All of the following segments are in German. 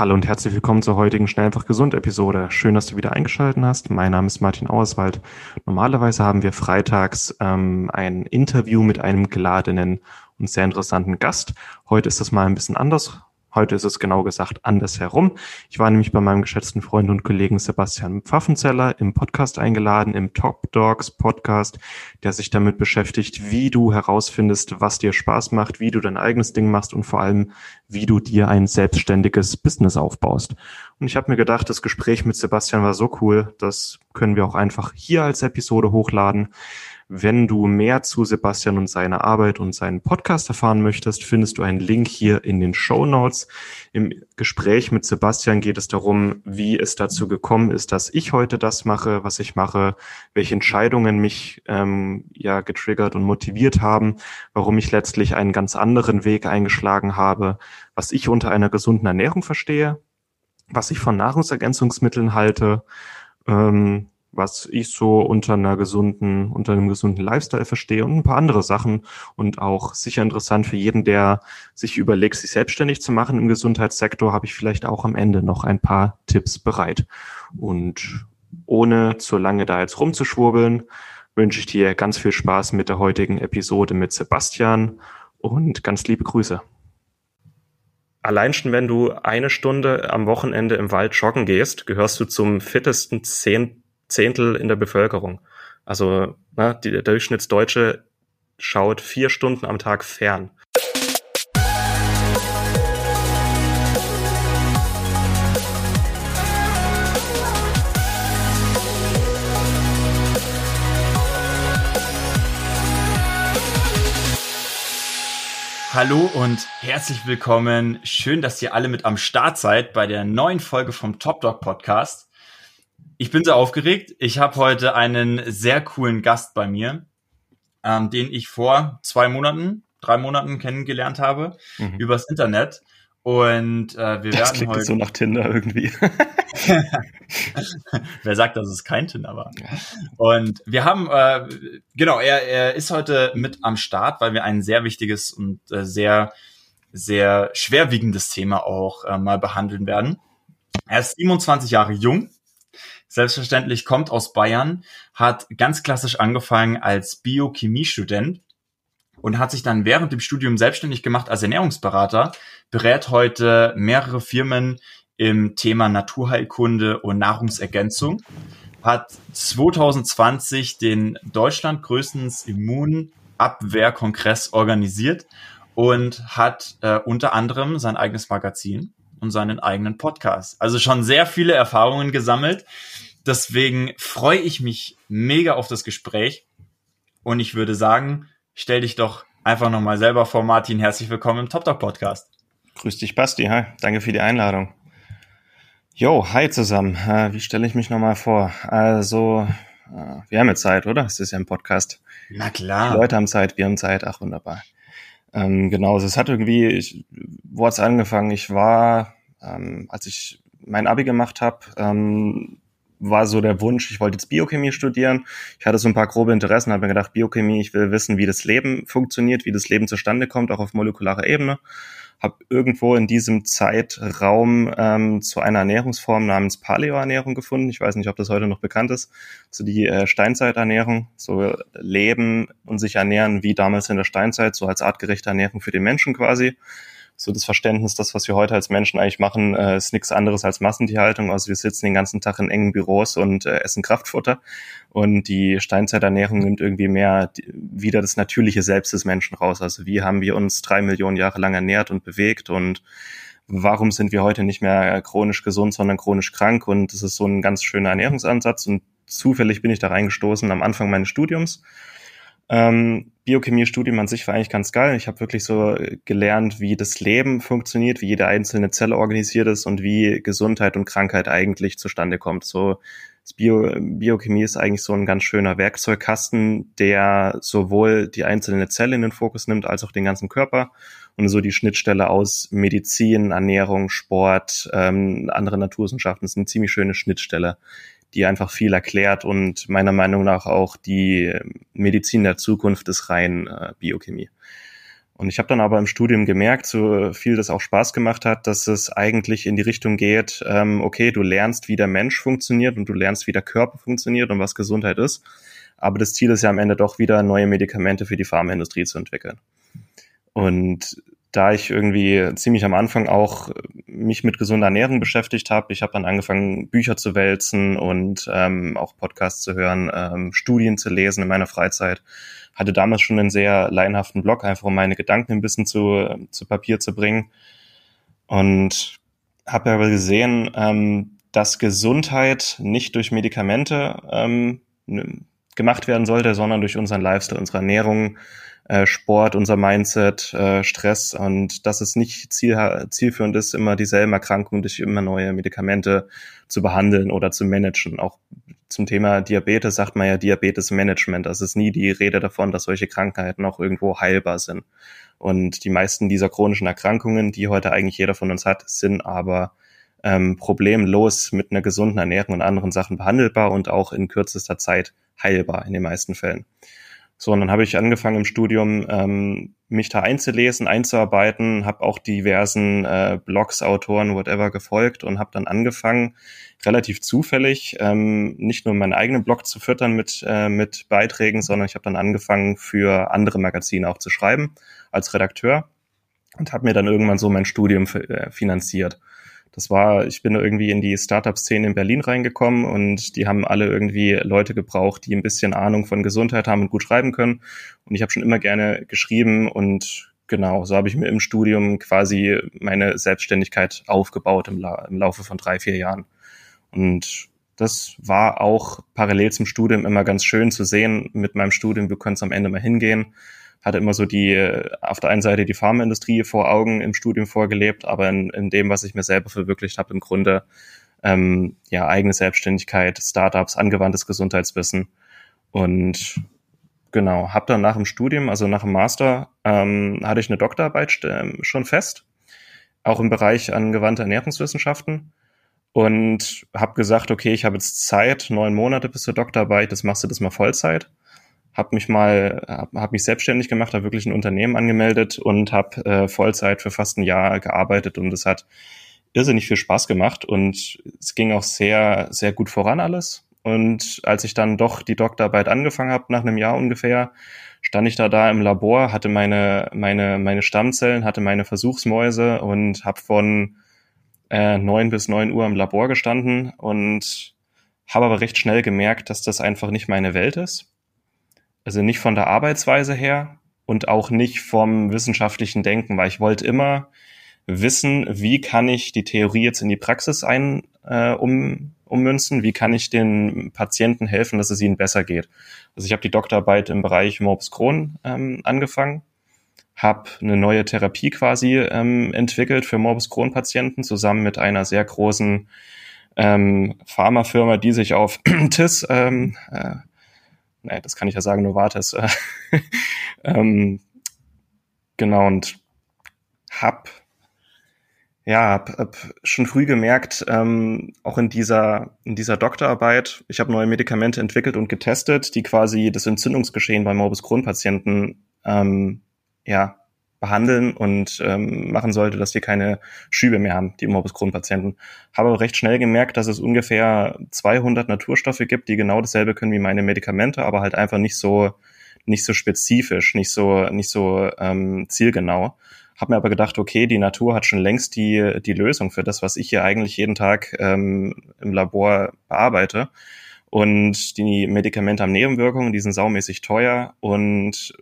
Hallo und herzlich willkommen zur heutigen Schnell einfach gesund Episode. Schön, dass du wieder eingeschaltet hast. Mein Name ist Martin Auerswald. Normalerweise haben wir freitags ähm, ein Interview mit einem geladenen und sehr interessanten Gast. Heute ist das mal ein bisschen anders. Heute ist es genau gesagt andersherum. Ich war nämlich bei meinem geschätzten Freund und Kollegen Sebastian Pfaffenzeller im Podcast eingeladen, im Top Dogs Podcast, der sich damit beschäftigt, wie du herausfindest, was dir Spaß macht, wie du dein eigenes Ding machst und vor allem, wie du dir ein selbstständiges Business aufbaust. Und ich habe mir gedacht, das Gespräch mit Sebastian war so cool, das können wir auch einfach hier als Episode hochladen. Wenn du mehr zu Sebastian und seiner Arbeit und seinen Podcast erfahren möchtest, findest du einen Link hier in den Show Notes. Im Gespräch mit Sebastian geht es darum, wie es dazu gekommen ist, dass ich heute das mache, was ich mache, welche Entscheidungen mich ähm, ja getriggert und motiviert haben, warum ich letztlich einen ganz anderen Weg eingeschlagen habe, was ich unter einer gesunden Ernährung verstehe, was ich von Nahrungsergänzungsmitteln halte, ähm, was ich so unter einer gesunden, unter einem gesunden Lifestyle verstehe und ein paar andere Sachen und auch sicher interessant für jeden, der sich überlegt, sich selbstständig zu machen im Gesundheitssektor, habe ich vielleicht auch am Ende noch ein paar Tipps bereit. Und ohne zu lange da jetzt rumzuschwurbeln, wünsche ich dir ganz viel Spaß mit der heutigen Episode mit Sebastian und ganz liebe Grüße. Allein schon, wenn du eine Stunde am Wochenende im Wald joggen gehst, gehörst du zum fittesten zehn Zehntel in der Bevölkerung. Also ne, die, der Durchschnittsdeutsche schaut vier Stunden am Tag fern. Hallo und herzlich willkommen. Schön, dass ihr alle mit am Start seid bei der neuen Folge vom Top Dog Podcast. Ich bin sehr aufgeregt. Ich habe heute einen sehr coolen Gast bei mir, ähm, den ich vor zwei Monaten, drei Monaten kennengelernt habe mhm. übers Internet. Und äh, wir das werden heute so nach Tinder irgendwie. Wer sagt, dass es kein Tinder war? Und wir haben äh, genau, er, er ist heute mit am Start, weil wir ein sehr wichtiges und äh, sehr sehr schwerwiegendes Thema auch äh, mal behandeln werden. Er ist 27 Jahre jung, selbstverständlich kommt aus Bayern, hat ganz klassisch angefangen als Biochemiestudent und hat sich dann während dem Studium selbstständig gemacht als Ernährungsberater, berät heute mehrere Firmen im Thema Naturheilkunde und Nahrungsergänzung, hat 2020 den Deutschland größten Immunabwehrkongress organisiert und hat äh, unter anderem sein eigenes Magazin und seinen eigenen Podcast. Also schon sehr viele Erfahrungen gesammelt. Deswegen freue ich mich mega auf das Gespräch. Und ich würde sagen, stell dich doch einfach nochmal selber vor, Martin. Herzlich willkommen im Top Talk Podcast. Grüß dich, Basti. Hi. Danke für die Einladung. Jo, hi zusammen. Äh, wie stelle ich mich nochmal vor? Also, äh, wir haben jetzt Zeit, oder? Es ist ja ein Podcast. Na klar. Die Leute haben Zeit, wir haben Zeit. Ach, wunderbar. Ähm, genau, also es hat irgendwie, ich, wo hat's angefangen? Ich war, ähm, als ich mein Abi gemacht habe, ähm, war so der Wunsch, ich wollte jetzt Biochemie studieren. Ich hatte so ein paar grobe Interessen, habe mir gedacht, Biochemie, ich will wissen, wie das Leben funktioniert, wie das Leben zustande kommt, auch auf molekularer Ebene. Habe irgendwo in diesem Zeitraum ähm, zu einer Ernährungsform namens Paleoernährung gefunden. Ich weiß nicht, ob das heute noch bekannt ist. So die äh, Steinzeiternährung, so leben und sich ernähren wie damals in der Steinzeit, so als artgerechte Ernährung für den Menschen quasi so das Verständnis, das, was wir heute als Menschen eigentlich machen, äh, ist nichts anderes als Massentierhaltung. Also wir sitzen den ganzen Tag in engen Büros und äh, essen Kraftfutter. Und die Steinzeiternährung nimmt irgendwie mehr wieder das natürliche Selbst des Menschen raus. Also wie haben wir uns drei Millionen Jahre lang ernährt und bewegt und warum sind wir heute nicht mehr chronisch gesund, sondern chronisch krank? Und das ist so ein ganz schöner Ernährungsansatz. Und zufällig bin ich da reingestoßen am Anfang meines Studiums ähm, Biochemie-Studium an sich war eigentlich ganz geil. Ich habe wirklich so gelernt, wie das Leben funktioniert, wie jede einzelne Zelle organisiert ist und wie Gesundheit und Krankheit eigentlich zustande kommt. So Bio, Biochemie ist eigentlich so ein ganz schöner Werkzeugkasten, der sowohl die einzelne Zelle in den Fokus nimmt, als auch den ganzen Körper und so die Schnittstelle aus Medizin, Ernährung, Sport, ähm, andere Naturwissenschaften ist eine ziemlich schöne Schnittstelle, die einfach viel erklärt und meiner Meinung nach auch die Medizin der Zukunft ist rein äh, Biochemie. Und ich habe dann aber im Studium gemerkt, so viel das auch Spaß gemacht hat, dass es eigentlich in die Richtung geht, ähm, okay, du lernst, wie der Mensch funktioniert und du lernst, wie der Körper funktioniert und was Gesundheit ist. Aber das Ziel ist ja am Ende doch wieder, neue Medikamente für die Pharmaindustrie zu entwickeln. Und da ich irgendwie ziemlich am Anfang auch mich mit gesunder Ernährung beschäftigt habe, ich habe dann angefangen, Bücher zu wälzen und ähm, auch Podcasts zu hören, ähm, Studien zu lesen in meiner Freizeit. Hatte damals schon einen sehr laienhaften Blog, einfach um meine Gedanken ein bisschen zu, zu Papier zu bringen. Und habe aber gesehen, ähm, dass Gesundheit nicht durch Medikamente ähm, gemacht werden sollte, sondern durch unseren Lifestyle, unsere Ernährung, äh, Sport, unser Mindset, äh, Stress und dass es nicht ziel, zielführend ist, immer dieselben Erkrankungen durch immer neue Medikamente zu behandeln oder zu managen. Auch zum Thema Diabetes sagt man ja Diabetes-Management. Das ist nie die Rede davon, dass solche Krankheiten auch irgendwo heilbar sind. Und die meisten dieser chronischen Erkrankungen, die heute eigentlich jeder von uns hat, sind aber ähm, problemlos mit einer gesunden Ernährung und anderen Sachen behandelbar und auch in kürzester Zeit heilbar in den meisten Fällen. So, und dann habe ich angefangen im Studium, ähm, mich da einzulesen, einzuarbeiten, habe auch diversen äh, Blogs, Autoren, whatever gefolgt und habe dann angefangen, relativ zufällig ähm, nicht nur meinen eigenen Blog zu füttern mit, äh, mit Beiträgen, sondern ich habe dann angefangen, für andere Magazine auch zu schreiben als Redakteur und habe mir dann irgendwann so mein Studium äh, finanziert das war, ich bin irgendwie in die Startup-Szene in Berlin reingekommen und die haben alle irgendwie Leute gebraucht, die ein bisschen Ahnung von Gesundheit haben und gut schreiben können. Und ich habe schon immer gerne geschrieben und genau, so habe ich mir im Studium quasi meine Selbstständigkeit aufgebaut im, La im Laufe von drei, vier Jahren. Und das war auch parallel zum Studium immer ganz schön zu sehen. Mit meinem Studium, wir können es am Ende mal hingehen hatte immer so die, auf der einen Seite die Pharmaindustrie vor Augen im Studium vorgelebt, aber in, in dem, was ich mir selber verwirklicht habe, im Grunde ähm, ja eigene Selbstständigkeit, Startups, angewandtes Gesundheitswissen. Und genau, habe dann nach dem Studium, also nach dem Master, ähm, hatte ich eine Doktorarbeit äh, schon fest, auch im Bereich angewandte Ernährungswissenschaften. Und habe gesagt, okay, ich habe jetzt Zeit, neun Monate bis zur Doktorarbeit, das machst du das mal Vollzeit habe mich mal, habe hab mich selbstständig gemacht, habe wirklich ein Unternehmen angemeldet und habe äh, Vollzeit für fast ein Jahr gearbeitet und es hat irrsinnig viel Spaß gemacht und es ging auch sehr, sehr gut voran alles. Und als ich dann doch die Doktorarbeit angefangen habe, nach einem Jahr ungefähr, stand ich da da im Labor, hatte meine, meine, meine Stammzellen, hatte meine Versuchsmäuse und habe von äh, neun bis neun Uhr im Labor gestanden und habe aber recht schnell gemerkt, dass das einfach nicht meine Welt ist also nicht von der Arbeitsweise her und auch nicht vom wissenschaftlichen Denken, weil ich wollte immer wissen, wie kann ich die Theorie jetzt in die Praxis ein äh, um, ummünzen, wie kann ich den Patienten helfen, dass es ihnen besser geht. Also ich habe die Doktorarbeit im Bereich Morbus Crohn ähm, angefangen, habe eine neue Therapie quasi ähm, entwickelt für Morbus Crohn Patienten zusammen mit einer sehr großen ähm, Pharmafirma, die sich auf TIS ähm, äh, nee, das kann ich ja sagen, Novartis. ähm, genau, und hab ja, hab, hab schon früh gemerkt, ähm, auch in dieser, in dieser Doktorarbeit, ich habe neue Medikamente entwickelt und getestet, die quasi das Entzündungsgeschehen bei Morbus Crohn-Patienten ähm, ja, behandeln und ähm, machen sollte, dass die keine Schübe mehr haben, die Morbus Crohn-Patienten. Habe aber recht schnell gemerkt, dass es ungefähr 200 Naturstoffe gibt, die genau dasselbe können wie meine Medikamente, aber halt einfach nicht so nicht so spezifisch, nicht so nicht so ähm, zielgenau. Habe mir aber gedacht, okay, die Natur hat schon längst die die Lösung für das, was ich hier eigentlich jeden Tag ähm, im Labor bearbeite. Und die Medikamente haben Nebenwirkungen, die sind saumäßig teuer und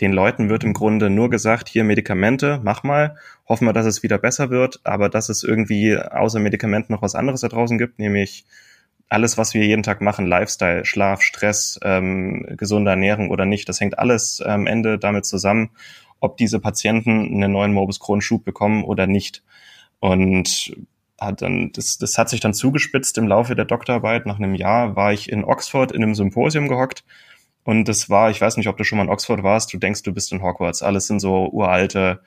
den Leuten wird im Grunde nur gesagt, hier Medikamente, mach mal, hoffen wir, dass es wieder besser wird, aber dass es irgendwie außer Medikamenten noch was anderes da draußen gibt, nämlich alles, was wir jeden Tag machen, Lifestyle, Schlaf, Stress, ähm, gesunde Ernährung oder nicht, das hängt alles am Ende damit zusammen, ob diese Patienten einen neuen Morbus Crohn-Schub bekommen oder nicht. Und hat dann, das, das hat sich dann zugespitzt im Laufe der Doktorarbeit. Nach einem Jahr war ich in Oxford in einem Symposium gehockt und das war, ich weiß nicht, ob du schon mal in Oxford warst, du denkst, du bist in Hogwarts. Alles sind so uralte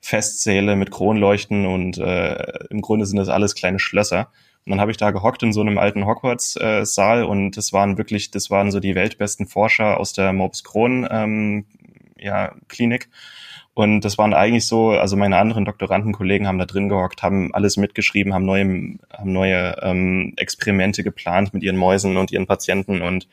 Festsäle mit Kronleuchten und äh, im Grunde sind das alles kleine Schlösser. Und dann habe ich da gehockt in so einem alten Hogwarts-Saal äh, und das waren wirklich, das waren so die weltbesten Forscher aus der Morbus Crohn ähm, ja, Klinik. Und das waren eigentlich so, also meine anderen Doktorandenkollegen haben da drin gehockt, haben alles mitgeschrieben, haben neue, haben neue ähm, Experimente geplant mit ihren Mäusen und ihren Patienten. Und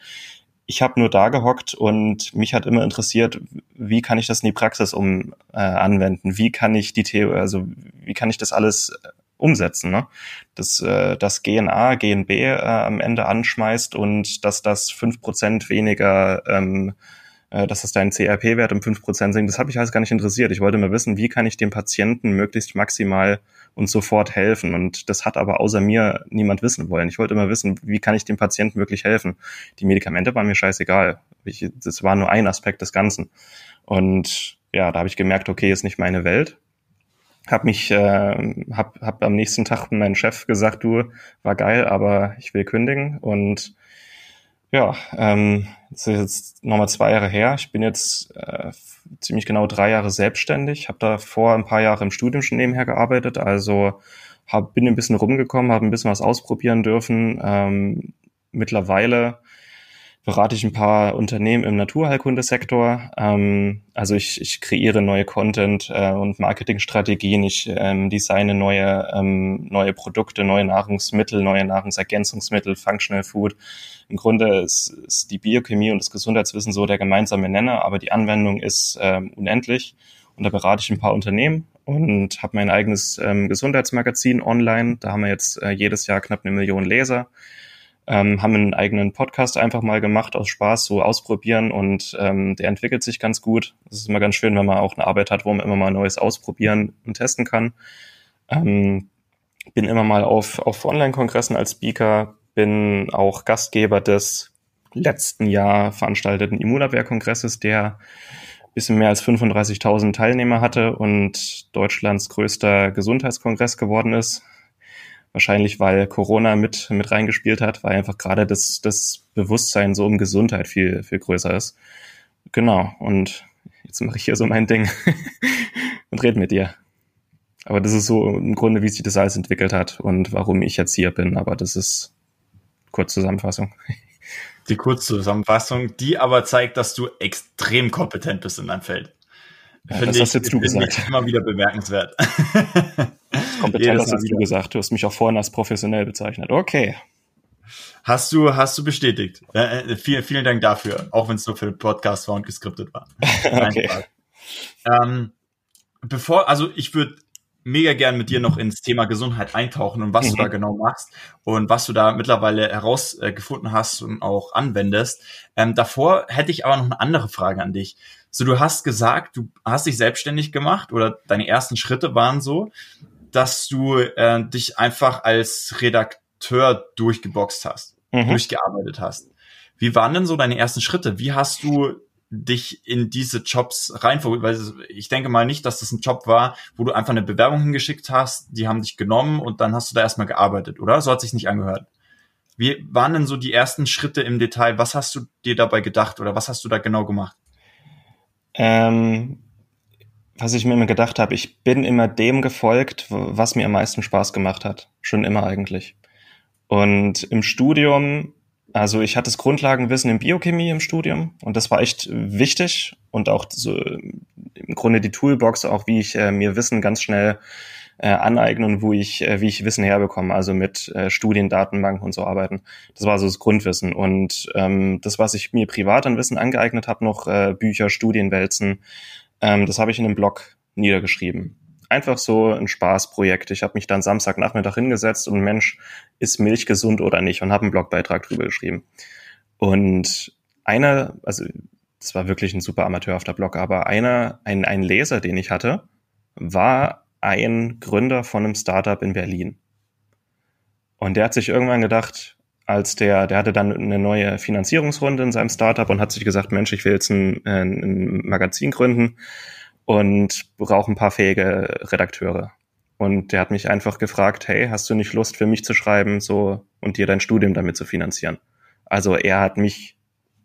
ich habe nur da gehockt und mich hat immer interessiert, wie kann ich das in die Praxis um äh, anwenden? Wie kann ich die Theorie, also wie kann ich das alles äh, umsetzen, ne? Dass äh, das GNA, GNB äh, am Ende anschmeißt und dass das fünf Prozent weniger ähm, äh, dass das dein CRP-Wert um fünf Prozent sinkt. Das habe ich alles gar nicht interessiert. Ich wollte mal wissen, wie kann ich dem Patienten möglichst maximal und sofort helfen. Und das hat aber außer mir niemand wissen wollen. Ich wollte immer wissen, wie kann ich dem Patienten wirklich helfen. Die Medikamente waren mir scheißegal. Ich, das war nur ein Aspekt des Ganzen. Und ja, da habe ich gemerkt, okay, ist nicht meine Welt. Hab mich, äh, hab, hab am nächsten Tag meinen Chef gesagt, du, war geil, aber ich will kündigen. Und ja, ähm, das ist jetzt nochmal zwei Jahre her. Ich bin jetzt äh, ziemlich genau drei Jahre selbstständig, habe da vor ein paar Jahre im Studium schon nebenher gearbeitet, also hab, bin ein bisschen rumgekommen, habe ein bisschen was ausprobieren dürfen. Ähm, mittlerweile berate ich ein paar Unternehmen im Naturheilkundesektor. Ähm, also ich, ich kreiere neue Content äh, und Marketingstrategien. Ich ähm, designe neue, ähm, neue Produkte, neue Nahrungsmittel, neue Nahrungsergänzungsmittel, Functional Food. Im Grunde ist, ist die Biochemie und das Gesundheitswissen so der gemeinsame Nenner, aber die Anwendung ist ähm, unendlich. Und da berate ich ein paar Unternehmen und habe mein eigenes ähm, Gesundheitsmagazin online. Da haben wir jetzt äh, jedes Jahr knapp eine Million Leser ähm, haben einen eigenen Podcast einfach mal gemacht aus Spaß, so ausprobieren und ähm, der entwickelt sich ganz gut. Es ist immer ganz schön, wenn man auch eine Arbeit hat, wo man immer mal Neues ausprobieren und testen kann. Ähm, bin immer mal auf, auf Online-Kongressen als Speaker, bin auch Gastgeber des letzten Jahr veranstalteten Immunabwehr-Kongresses, der bisschen mehr als 35.000 Teilnehmer hatte und Deutschlands größter Gesundheitskongress geworden ist. Wahrscheinlich, weil Corona mit, mit reingespielt hat, weil einfach gerade das, das Bewusstsein so um Gesundheit viel, viel größer ist. Genau. Und jetzt mache ich hier so mein Ding und rede mit dir. Aber das ist so im Grunde, wie sich das alles entwickelt hat und warum ich jetzt hier bin. Aber das ist Kurzzusammenfassung. Die Kurzzusammenfassung, die aber zeigt, dass du extrem kompetent bist in deinem Feld. Ja, das hast jetzt du gesagt. Immer wieder bemerkenswert. Kompetent hast du gesagt. Du hast mich auch vorhin als professionell bezeichnet. Okay. Hast du, hast du bestätigt. Äh, äh vielen, vielen Dank dafür, auch wenn es nur für den Podcast war und geskriptet war. okay. Ähm, bevor, also ich würde mega gern mit dir noch ins Thema Gesundheit eintauchen und was mhm. du da genau machst und was du da mittlerweile herausgefunden hast und auch anwendest. Ähm, davor hätte ich aber noch eine andere Frage an dich. So, du hast gesagt, du hast dich selbstständig gemacht oder deine ersten Schritte waren so dass du äh, dich einfach als Redakteur durchgeboxt hast, mhm. durchgearbeitet hast. Wie waren denn so deine ersten Schritte? Wie hast du dich in diese Jobs rein, weil ich denke mal nicht, dass das ein Job war, wo du einfach eine Bewerbung hingeschickt hast, die haben dich genommen und dann hast du da erstmal gearbeitet, oder? So hat sich nicht angehört. Wie waren denn so die ersten Schritte im Detail? Was hast du dir dabei gedacht oder was hast du da genau gemacht? Ähm, was ich mir immer gedacht habe, ich bin immer dem gefolgt, was mir am meisten Spaß gemacht hat. Schon immer eigentlich. Und im Studium, also ich hatte das Grundlagenwissen in Biochemie im Studium und das war echt wichtig und auch so im Grunde die Toolbox, auch wie ich äh, mir Wissen ganz schnell äh, aneignen und wo ich, äh, wie ich Wissen herbekomme, also mit äh, Studien, und so arbeiten. Das war so das Grundwissen. Und ähm, das, was ich mir privat an Wissen angeeignet habe, noch äh, Bücher, Studienwälzen, ähm, das habe ich in einem Blog niedergeschrieben. Einfach so ein Spaßprojekt. Ich habe mich dann Samstagnachmittag hingesetzt und Mensch, ist Milch gesund oder nicht? Und habe einen Blogbeitrag drüber geschrieben. Und einer, also das war wirklich ein super amateurhafter Blog, aber einer, ein, ein Leser, den ich hatte, war ein Gründer von einem Startup in Berlin. Und der hat sich irgendwann gedacht, als der, der hatte dann eine neue Finanzierungsrunde in seinem Startup und hat sich gesagt, Mensch, ich will jetzt ein, äh, ein Magazin gründen und brauche ein paar fähige Redakteure. Und der hat mich einfach gefragt, hey, hast du nicht Lust für mich zu schreiben, so und dir dein Studium damit zu finanzieren? Also er hat mich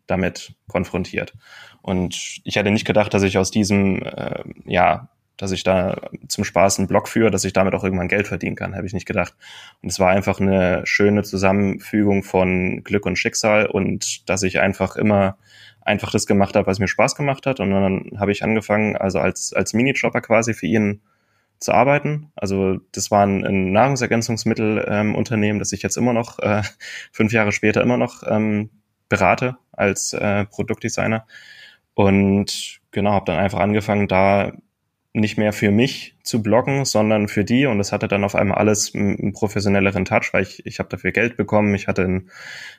damit konfrontiert. Und ich hätte nicht gedacht, dass ich aus diesem äh, ja dass ich da zum Spaß einen Blog führe, dass ich damit auch irgendwann Geld verdienen kann, habe ich nicht gedacht. Und es war einfach eine schöne Zusammenfügung von Glück und Schicksal und dass ich einfach immer einfach das gemacht habe, was mir Spaß gemacht hat. Und dann habe ich angefangen, also als, als Minijobber quasi für ihn zu arbeiten. Also das war ein, ein Nahrungsergänzungsmittelunternehmen, ähm, das ich jetzt immer noch, äh, fünf Jahre später immer noch ähm, berate als äh, Produktdesigner. Und genau, habe dann einfach angefangen, da nicht mehr für mich zu bloggen, sondern für die. Und das hatte dann auf einmal alles einen professionelleren Touch, weil ich, ich habe dafür Geld bekommen, ich hatte ein,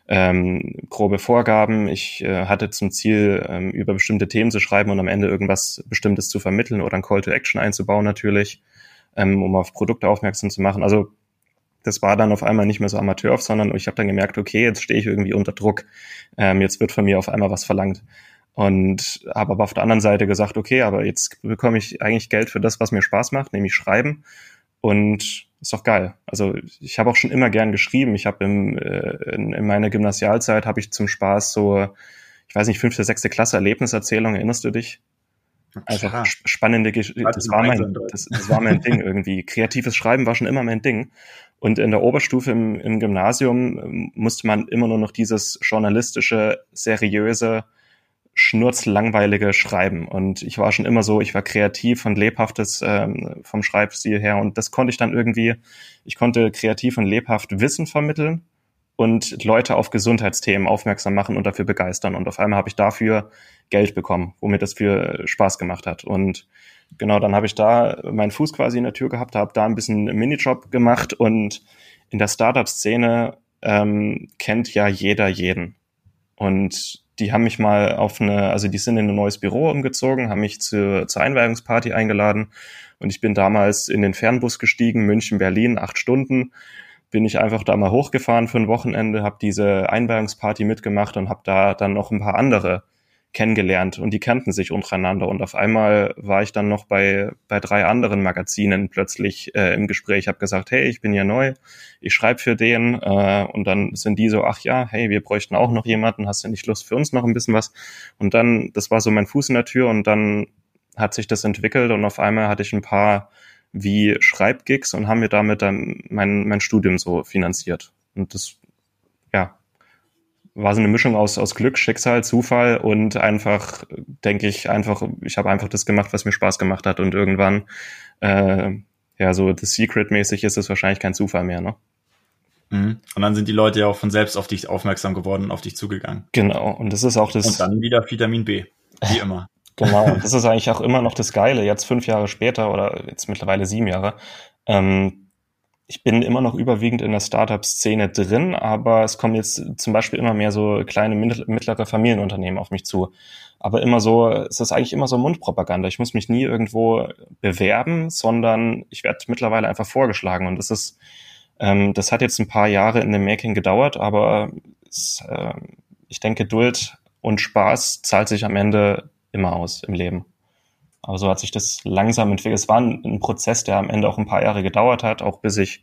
ähm, grobe Vorgaben, ich äh, hatte zum Ziel, ähm, über bestimmte Themen zu schreiben und am Ende irgendwas Bestimmtes zu vermitteln oder ein Call to Action einzubauen natürlich, ähm, um auf Produkte aufmerksam zu machen. Also das war dann auf einmal nicht mehr so Amateur, sondern ich habe dann gemerkt, okay, jetzt stehe ich irgendwie unter Druck. Ähm, jetzt wird von mir auf einmal was verlangt. Und habe aber auf der anderen Seite gesagt, okay, aber jetzt bekomme ich eigentlich Geld für das, was mir Spaß macht, nämlich schreiben. Und ist doch geil. Also ich habe auch schon immer gern geschrieben. Ich habe im, äh, in, in meiner Gymnasialzeit habe ich zum Spaß so, ich weiß nicht, fünfte, sechste Klasse Erlebniserzählung, erinnerst du dich? Einfach also spannende Geschichte. Das war mein, das, das war mein Ding irgendwie. Kreatives Schreiben war schon immer mein Ding. Und in der Oberstufe im, im Gymnasium ähm, musste man immer nur noch dieses journalistische, seriöse, schnurzlangweilige Schreiben. Und ich war schon immer so, ich war kreativ und lebhaftes ähm, vom Schreibstil her. Und das konnte ich dann irgendwie, ich konnte kreativ und lebhaft Wissen vermitteln und Leute auf Gesundheitsthemen aufmerksam machen und dafür begeistern. Und auf einmal habe ich dafür Geld bekommen, womit das für Spaß gemacht hat. Und genau, dann habe ich da meinen Fuß quasi in der Tür gehabt, habe da ein bisschen Minijob gemacht und in der Startup-Szene ähm, kennt ja jeder jeden. Und die haben mich mal auf eine, also die sind in ein neues Büro umgezogen, haben mich zu, zur Einweihungsparty eingeladen. Und ich bin damals in den Fernbus gestiegen, München, Berlin, acht Stunden, bin ich einfach da mal hochgefahren für ein Wochenende, habe diese Einweihungsparty mitgemacht und habe da dann noch ein paar andere kennengelernt und die kannten sich untereinander. Und auf einmal war ich dann noch bei bei drei anderen Magazinen plötzlich äh, im Gespräch habe gesagt hey ich bin ja neu ich schreibe für den äh, und dann sind die so ach ja hey wir bräuchten auch noch jemanden hast du nicht Lust für uns noch ein bisschen was? Und dann das war so mein Fuß in der Tür und dann hat sich das entwickelt und auf einmal hatte ich ein paar wie Schreibgigs und haben mir damit dann mein mein Studium so finanziert. Und das war so eine Mischung aus, aus Glück, Schicksal, Zufall und einfach, denke ich, einfach, ich habe einfach das gemacht, was mir Spaß gemacht hat und irgendwann, äh, ja, so The Secret-mäßig ist es wahrscheinlich kein Zufall mehr, ne? Mhm. Und dann sind die Leute ja auch von selbst auf dich aufmerksam geworden und auf dich zugegangen. Genau, und das ist auch das. Und dann wieder Vitamin B, wie immer. genau, und das ist eigentlich auch immer noch das Geile, jetzt fünf Jahre später oder jetzt mittlerweile sieben Jahre. Ähm, ich bin immer noch überwiegend in der Startup-Szene drin, aber es kommen jetzt zum Beispiel immer mehr so kleine, mittlere Familienunternehmen auf mich zu. Aber immer so, es ist eigentlich immer so Mundpropaganda. Ich muss mich nie irgendwo bewerben, sondern ich werde mittlerweile einfach vorgeschlagen. Und das ist, ähm, das hat jetzt ein paar Jahre in dem Making gedauert, aber es, äh, ich denke, Geduld und Spaß zahlt sich am Ende immer aus im Leben. Aber so hat sich das langsam entwickelt. Es war ein, ein, Prozess, der am Ende auch ein paar Jahre gedauert hat, auch bis ich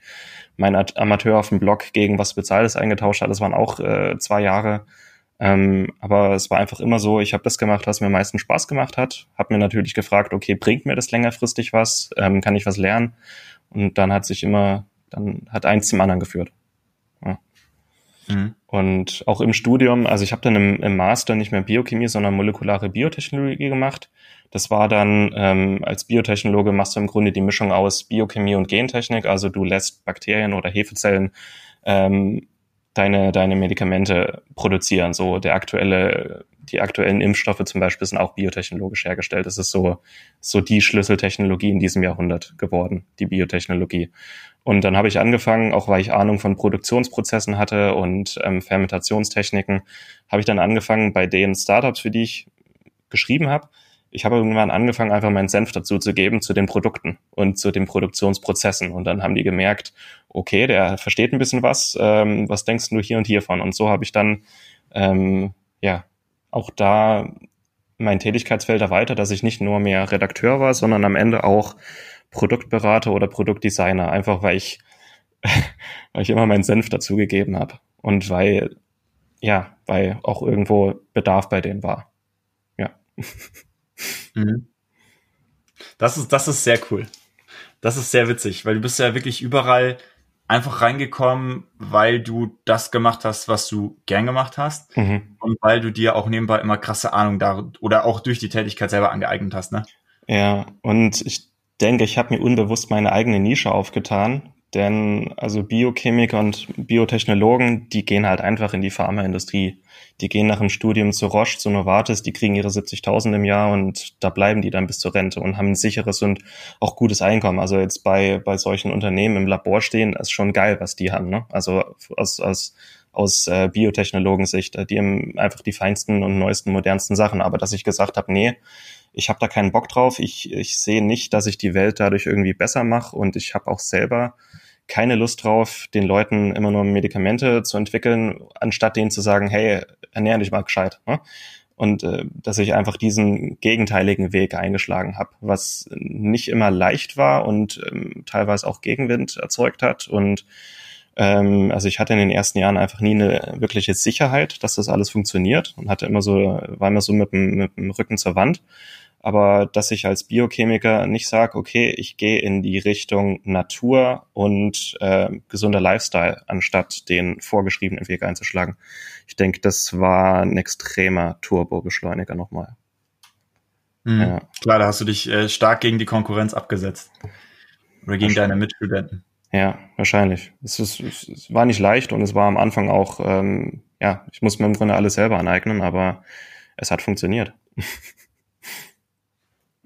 mein Amateur auf dem Blog gegen was Bezahltes eingetauscht hat. Das waren auch äh, zwei Jahre. Ähm, aber es war einfach immer so, ich habe das gemacht, was mir am meisten Spaß gemacht hat. Habe mir natürlich gefragt, okay, bringt mir das längerfristig was? Ähm, kann ich was lernen? Und dann hat sich immer, dann hat eins zum anderen geführt. Ja. Mhm. Und auch im Studium, also ich habe dann im, im Master nicht mehr Biochemie, sondern molekulare Biotechnologie gemacht. Das war dann, ähm, als Biotechnologe machst du im Grunde die Mischung aus Biochemie und Gentechnik. Also du lässt Bakterien oder Hefezellen ähm, deine, deine Medikamente produzieren. So der aktuelle, die aktuellen Impfstoffe zum Beispiel sind auch biotechnologisch hergestellt. Das ist so, so die Schlüsseltechnologie in diesem Jahrhundert geworden, die Biotechnologie. Und dann habe ich angefangen, auch weil ich Ahnung von Produktionsprozessen hatte und ähm, Fermentationstechniken, habe ich dann angefangen, bei den Startups, für die ich geschrieben habe, ich habe irgendwann angefangen, einfach meinen Senf dazu zu geben zu den Produkten und zu den Produktionsprozessen. Und dann haben die gemerkt, okay, der versteht ein bisschen was, ähm, was denkst du hier und hier von? Und so habe ich dann ähm, ja auch da mein Tätigkeitsfeld erweitert, dass ich nicht nur mehr Redakteur war, sondern am Ende auch Produktberater oder Produktdesigner, einfach weil ich, weil ich immer meinen Senf dazu gegeben habe und weil, ja, weil auch irgendwo Bedarf bei denen war. Ja. Mhm. Das ist, das ist sehr cool. Das ist sehr witzig, weil du bist ja wirklich überall einfach reingekommen, weil du das gemacht hast, was du gern gemacht hast mhm. und weil du dir auch nebenbei immer krasse Ahnung da oder auch durch die Tätigkeit selber angeeignet hast, ne? Ja, und ich denke, ich habe mir unbewusst meine eigene Nische aufgetan, denn also Biochemiker und Biotechnologen, die gehen halt einfach in die Pharmaindustrie. Die gehen nach dem Studium zu Roche, zu Novartis, die kriegen ihre 70.000 im Jahr und da bleiben die dann bis zur Rente und haben ein sicheres und auch gutes Einkommen. Also jetzt bei, bei solchen Unternehmen im Labor stehen, ist schon geil, was die haben. Ne? Also aus, aus, aus äh, Biotechnologensicht, die haben einfach die feinsten und neuesten, modernsten Sachen. Aber dass ich gesagt habe, nee, ich habe da keinen Bock drauf. Ich, ich sehe nicht, dass ich die Welt dadurch irgendwie besser mache und ich habe auch selber keine Lust drauf, den Leuten immer nur Medikamente zu entwickeln, anstatt denen zu sagen, hey, ernähr dich mal gescheit. Ne? Und äh, dass ich einfach diesen gegenteiligen Weg eingeschlagen habe, was nicht immer leicht war und ähm, teilweise auch Gegenwind erzeugt hat. Und ähm, also ich hatte in den ersten Jahren einfach nie eine wirkliche Sicherheit, dass das alles funktioniert und hatte immer so, war immer so mit dem, mit dem Rücken zur Wand aber dass ich als Biochemiker nicht sage, okay, ich gehe in die Richtung Natur und äh, gesunder Lifestyle, anstatt den vorgeschriebenen Weg einzuschlagen. Ich denke, das war ein extremer Turbo-Beschleuniger nochmal. Mhm. Ja. Klar, da hast du dich äh, stark gegen die Konkurrenz abgesetzt. Oder gegen deine Mitstudenten. Ja, wahrscheinlich. Es, ist, es war nicht leicht und es war am Anfang auch, ähm, ja, ich muss mir im Grunde alles selber aneignen, aber es hat funktioniert.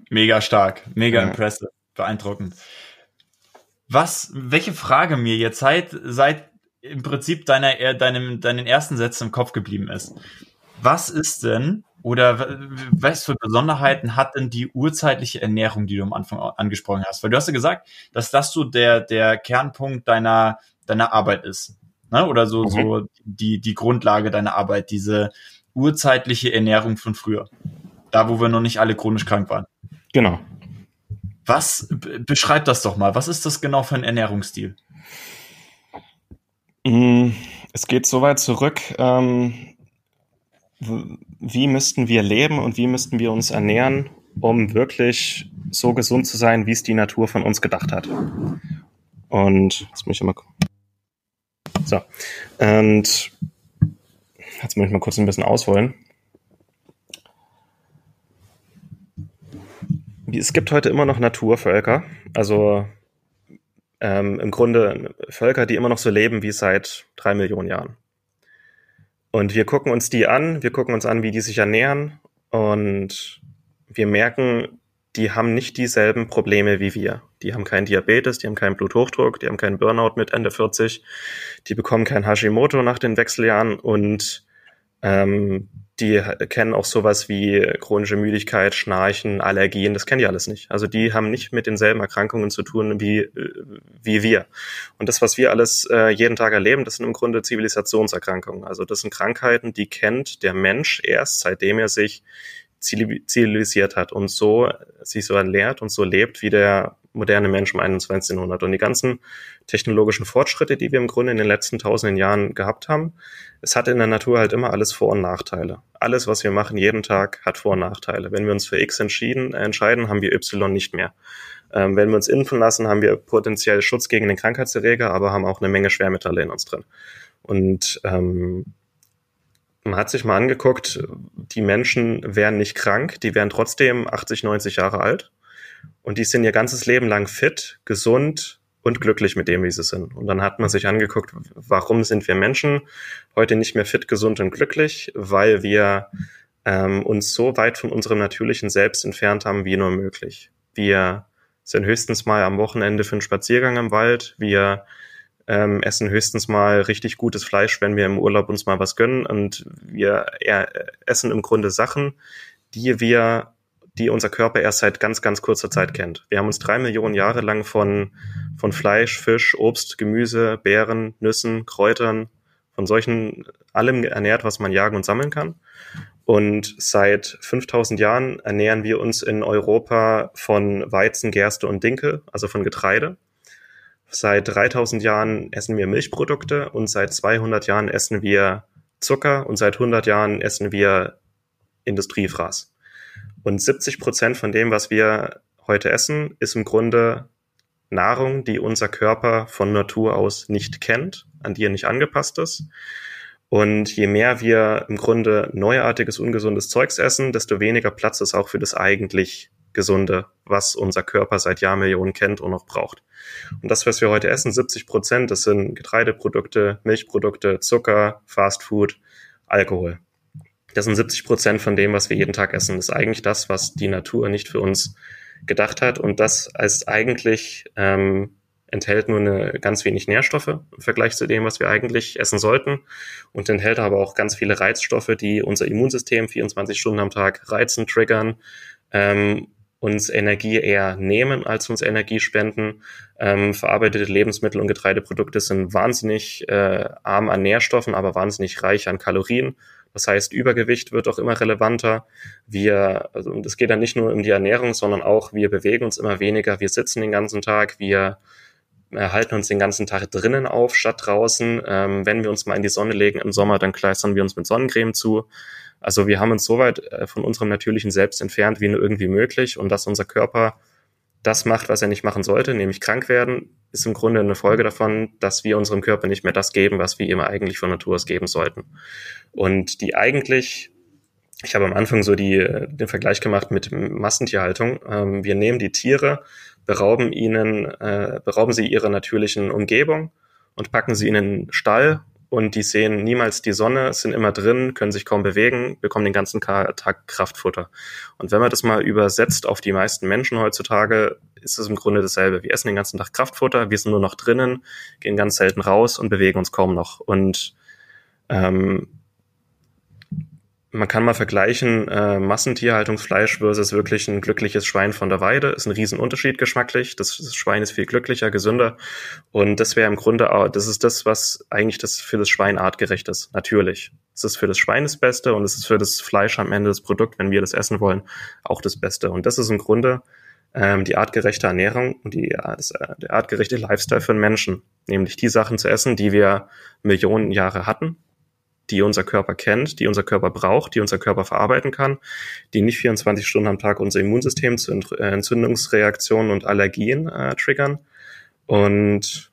Mega stark, mega ja. impressive, beeindruckend. Was, welche Frage mir jetzt seit, seit im Prinzip deiner, deinem, deinen ersten Sätzen im Kopf geblieben ist. Was ist denn oder was für Besonderheiten hat denn die urzeitliche Ernährung, die du am Anfang angesprochen hast? Weil du hast ja gesagt, dass das so der, der Kernpunkt deiner, deiner Arbeit ist. Ne? Oder so, mhm. so die, die Grundlage deiner Arbeit, diese urzeitliche Ernährung von früher. Da, wo wir noch nicht alle chronisch krank waren. Genau. Was beschreibt das doch mal? Was ist das genau für ein Ernährungsstil? Mm, es geht so weit zurück. Ähm, wie müssten wir leben und wie müssten wir uns ernähren, um wirklich so gesund zu sein, wie es die Natur von uns gedacht hat? Und jetzt muss ich mal. So. Und jetzt muss ich mal kurz ein bisschen ausholen. Es gibt heute immer noch Naturvölker, also ähm, im Grunde Völker, die immer noch so leben wie seit drei Millionen Jahren. Und wir gucken uns die an, wir gucken uns an, wie die sich ernähren und wir merken, die haben nicht dieselben Probleme wie wir. Die haben keinen Diabetes, die haben keinen Bluthochdruck, die haben keinen Burnout mit Ende 40, die bekommen kein Hashimoto nach den Wechseljahren und ähm, die kennen auch sowas wie chronische Müdigkeit, Schnarchen, Allergien, das kennen die alles nicht. Also die haben nicht mit denselben Erkrankungen zu tun wie, äh, wie wir. Und das, was wir alles äh, jeden Tag erleben, das sind im Grunde Zivilisationserkrankungen. Also das sind Krankheiten, die kennt der Mensch erst, seitdem er sich zivilisiert hat und so sich so ernährt und so lebt wie der moderne Mensch im 21. Jahrhundert. Und die ganzen technologischen Fortschritte, die wir im Grunde in den letzten tausenden Jahren gehabt haben, es hat in der Natur halt immer alles Vor- und Nachteile. Alles, was wir machen jeden Tag, hat Vor- und Nachteile. Wenn wir uns für X entschieden, äh, entscheiden, haben wir Y nicht mehr. Ähm, wenn wir uns impfen lassen, haben wir potenziell Schutz gegen den Krankheitserreger, aber haben auch eine Menge Schwermetalle in uns drin. Und ähm, man hat sich mal angeguckt, die Menschen wären nicht krank, die wären trotzdem 80, 90 Jahre alt. Und die sind ihr ganzes Leben lang fit, gesund und glücklich mit dem, wie sie sind. Und dann hat man sich angeguckt, warum sind wir Menschen heute nicht mehr fit, gesund und glücklich? Weil wir ähm, uns so weit von unserem natürlichen Selbst entfernt haben, wie nur möglich. Wir sind höchstens mal am Wochenende für einen Spaziergang im Wald. Wir ähm, essen höchstens mal richtig gutes Fleisch, wenn wir im Urlaub uns mal was gönnen. Und wir essen im Grunde Sachen, die wir die unser Körper erst seit ganz, ganz kurzer Zeit kennt. Wir haben uns drei Millionen Jahre lang von, von Fleisch, Fisch, Obst, Gemüse, Beeren, Nüssen, Kräutern, von solchen allem ernährt, was man jagen und sammeln kann. Und seit 5000 Jahren ernähren wir uns in Europa von Weizen, Gerste und Dinkel, also von Getreide. Seit 3000 Jahren essen wir Milchprodukte und seit 200 Jahren essen wir Zucker und seit 100 Jahren essen wir Industriefraß. Und 70 Prozent von dem, was wir heute essen, ist im Grunde Nahrung, die unser Körper von Natur aus nicht kennt, an die er nicht angepasst ist. Und je mehr wir im Grunde neuartiges, ungesundes Zeugs essen, desto weniger Platz ist auch für das eigentlich Gesunde, was unser Körper seit Jahrmillionen kennt und noch braucht. Und das, was wir heute essen, 70 Prozent, das sind Getreideprodukte, Milchprodukte, Zucker, Fast Food, Alkohol. Das sind 70 Prozent von dem, was wir jeden Tag essen. Das ist eigentlich das, was die Natur nicht für uns gedacht hat. Und das als eigentlich ähm, enthält nur eine ganz wenig Nährstoffe im Vergleich zu dem, was wir eigentlich essen sollten und enthält aber auch ganz viele Reizstoffe, die unser Immunsystem 24 Stunden am Tag reizen, triggern, ähm, uns Energie eher nehmen, als uns Energie spenden. Ähm, verarbeitete Lebensmittel und Getreideprodukte sind wahnsinnig äh, arm an Nährstoffen, aber wahnsinnig reich an Kalorien. Das heißt, Übergewicht wird auch immer relevanter. Wir, also es geht dann nicht nur um die Ernährung, sondern auch, wir bewegen uns immer weniger, wir sitzen den ganzen Tag, wir halten uns den ganzen Tag drinnen auf statt draußen. Ähm, wenn wir uns mal in die Sonne legen im Sommer, dann kleistern wir uns mit Sonnencreme zu. Also wir haben uns so weit äh, von unserem natürlichen Selbst entfernt, wie nur irgendwie möglich. Und dass unser Körper das macht, was er nicht machen sollte, nämlich krank werden, ist im Grunde eine Folge davon, dass wir unserem Körper nicht mehr das geben, was wir ihm eigentlich von Natur aus geben sollten. Und die eigentlich, ich habe am Anfang so die, äh, den Vergleich gemacht mit Massentierhaltung. Ähm, wir nehmen die Tiere, berauben ihnen, äh, berauben sie ihrer natürlichen Umgebung und packen sie in den Stall und die sehen niemals die Sonne, sind immer drin, können sich kaum bewegen, bekommen den ganzen Tag Kraftfutter. Und wenn man das mal übersetzt auf die meisten Menschen heutzutage, ist es im Grunde dasselbe. Wir essen den ganzen Tag Kraftfutter, wir sind nur noch drinnen, gehen ganz selten raus und bewegen uns kaum noch. Und ähm, man kann mal vergleichen, äh, Massentierhaltungsfleisch versus wirklich ein glückliches Schwein von der Weide. Ist ein Riesenunterschied geschmacklich. Das, das Schwein ist viel glücklicher, gesünder. Und das wäre im Grunde auch, das ist das, was eigentlich das für das Schwein artgerecht ist. Natürlich. Es ist für das Schwein das Beste und es ist für das Fleisch am Ende das Produkt, wenn wir das essen wollen, auch das Beste. Und das ist im Grunde ähm, die artgerechte Ernährung und die, das, äh, der artgerechte Lifestyle für den Menschen. Nämlich die Sachen zu essen, die wir Millionen Jahre hatten die unser Körper kennt, die unser Körper braucht, die unser Körper verarbeiten kann, die nicht 24 Stunden am Tag unser Immunsystem zu äh, Entzündungsreaktionen und Allergien äh, triggern. Und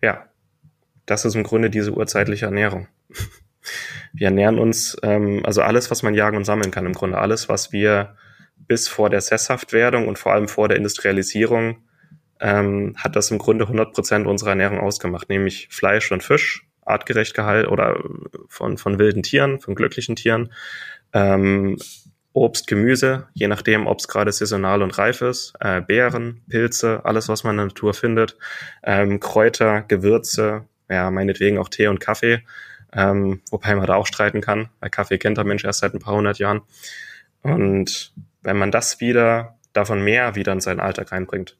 ja, das ist im Grunde diese urzeitliche Ernährung. Wir ernähren uns, ähm, also alles, was man jagen und sammeln kann, im Grunde alles, was wir bis vor der Sesshaftwerdung und vor allem vor der Industrialisierung ähm, hat das im Grunde 100 Prozent unserer Ernährung ausgemacht, nämlich Fleisch und Fisch, artgerecht gehalten oder von, von wilden Tieren, von glücklichen Tieren. Ähm, Obst, Gemüse, je nachdem, ob es gerade saisonal und reif ist, äh, Beeren, Pilze, alles, was man in der Natur findet, ähm, Kräuter, Gewürze, ja, meinetwegen auch Tee und Kaffee, ähm, wobei man da auch streiten kann, weil Kaffee kennt der Mensch erst seit ein paar hundert Jahren. Und wenn man das wieder, davon mehr wieder in seinen Alltag reinbringt,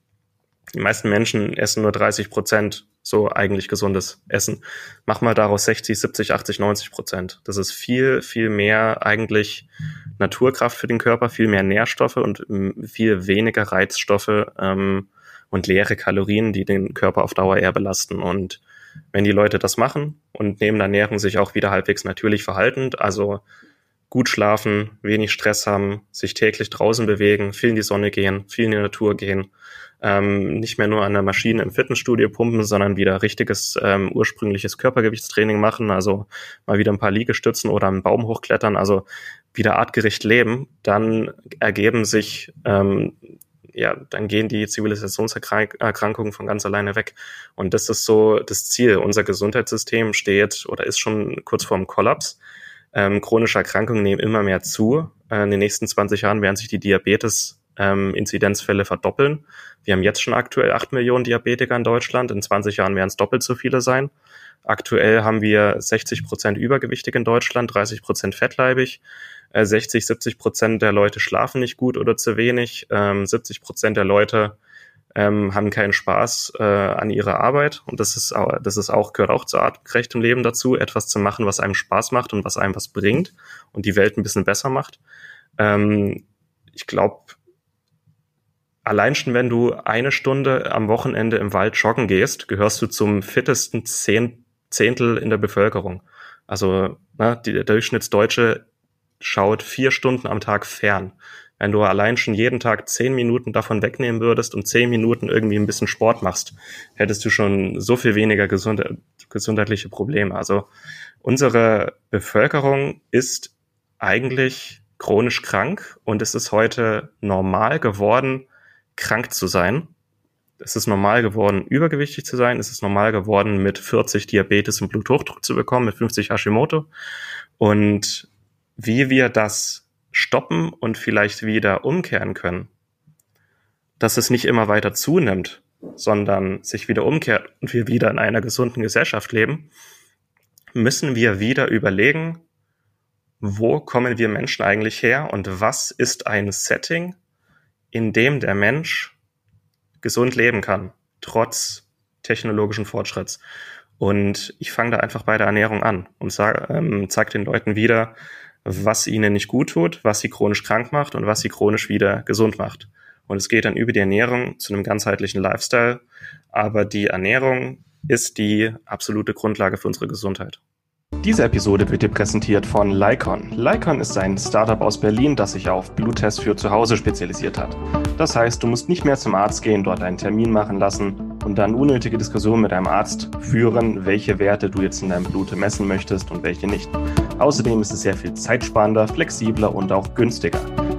die meisten Menschen essen nur 30 Prozent so eigentlich gesundes Essen. Mach mal daraus 60, 70, 80, 90 Prozent. Das ist viel, viel mehr eigentlich Naturkraft für den Körper, viel mehr Nährstoffe und ähm, viel weniger Reizstoffe ähm, und leere Kalorien, die den Körper auf Dauer eher belasten. Und wenn die Leute das machen und neben der Ernährung sich auch wieder halbwegs natürlich verhalten, also gut schlafen, wenig Stress haben, sich täglich draußen bewegen, viel in die Sonne gehen, viel in die Natur gehen, ähm, nicht mehr nur an der Maschine im Fitnessstudio pumpen, sondern wieder richtiges ähm, ursprüngliches Körpergewichtstraining machen, also mal wieder ein paar Liegestützen oder einen Baum hochklettern, also wieder artgerecht leben, dann ergeben sich ähm, ja, dann gehen die Zivilisationserkrankungen von ganz alleine weg. Und das ist so das Ziel. Unser Gesundheitssystem steht oder ist schon kurz vorm Kollaps. Ähm, chronische Erkrankungen nehmen immer mehr zu. Äh, in den nächsten 20 Jahren werden sich die Diabetes ähm, Inzidenzfälle verdoppeln. Wir haben jetzt schon aktuell acht Millionen Diabetiker in Deutschland. In 20 Jahren werden es doppelt so viele sein. Aktuell haben wir 60 Prozent übergewichtig in Deutschland, 30 Prozent fettleibig. 60, äh, 70 Prozent der Leute schlafen nicht gut oder zu wenig. 70 ähm, Prozent der Leute ähm, haben keinen Spaß äh, an ihrer Arbeit. Und das ist, auch, das ist auch, gehört auch zu artgerechtem Leben dazu, etwas zu machen, was einem Spaß macht und was einem was bringt und die Welt ein bisschen besser macht. Ähm, ich glaube, allein schon, wenn du eine Stunde am Wochenende im Wald joggen gehst, gehörst du zum fittesten Zehn Zehntel in der Bevölkerung. Also ne, die, der Durchschnittsdeutsche schaut vier Stunden am Tag fern. Wenn du allein schon jeden Tag zehn Minuten davon wegnehmen würdest und zehn Minuten irgendwie ein bisschen Sport machst, hättest du schon so viel weniger gesunde, gesundheitliche Probleme. Also unsere Bevölkerung ist eigentlich chronisch krank und es ist heute normal geworden, krank zu sein. Es ist normal geworden, übergewichtig zu sein. Es ist normal geworden, mit 40 Diabetes und Bluthochdruck zu bekommen, mit 50 Hashimoto. Und wie wir das stoppen und vielleicht wieder umkehren können, dass es nicht immer weiter zunimmt, sondern sich wieder umkehrt und wir wieder in einer gesunden Gesellschaft leben, müssen wir wieder überlegen, wo kommen wir Menschen eigentlich her und was ist ein Setting, in dem der Mensch gesund leben kann, trotz technologischen Fortschritts. Und ich fange da einfach bei der Ernährung an und sag, ähm, zeige den Leuten wieder, was ihnen nicht gut tut, was sie chronisch krank macht und was sie chronisch wieder gesund macht. Und es geht dann über die Ernährung zu einem ganzheitlichen Lifestyle. Aber die Ernährung ist die absolute Grundlage für unsere Gesundheit. Diese Episode wird dir präsentiert von Lycon. Lycon ist ein Startup aus Berlin, das sich auf Bluttests für zu Hause spezialisiert hat. Das heißt, du musst nicht mehr zum Arzt gehen, dort einen Termin machen lassen und dann unnötige Diskussionen mit deinem Arzt führen, welche Werte du jetzt in deinem Blut messen möchtest und welche nicht. Außerdem ist es sehr viel zeitsparender, flexibler und auch günstiger.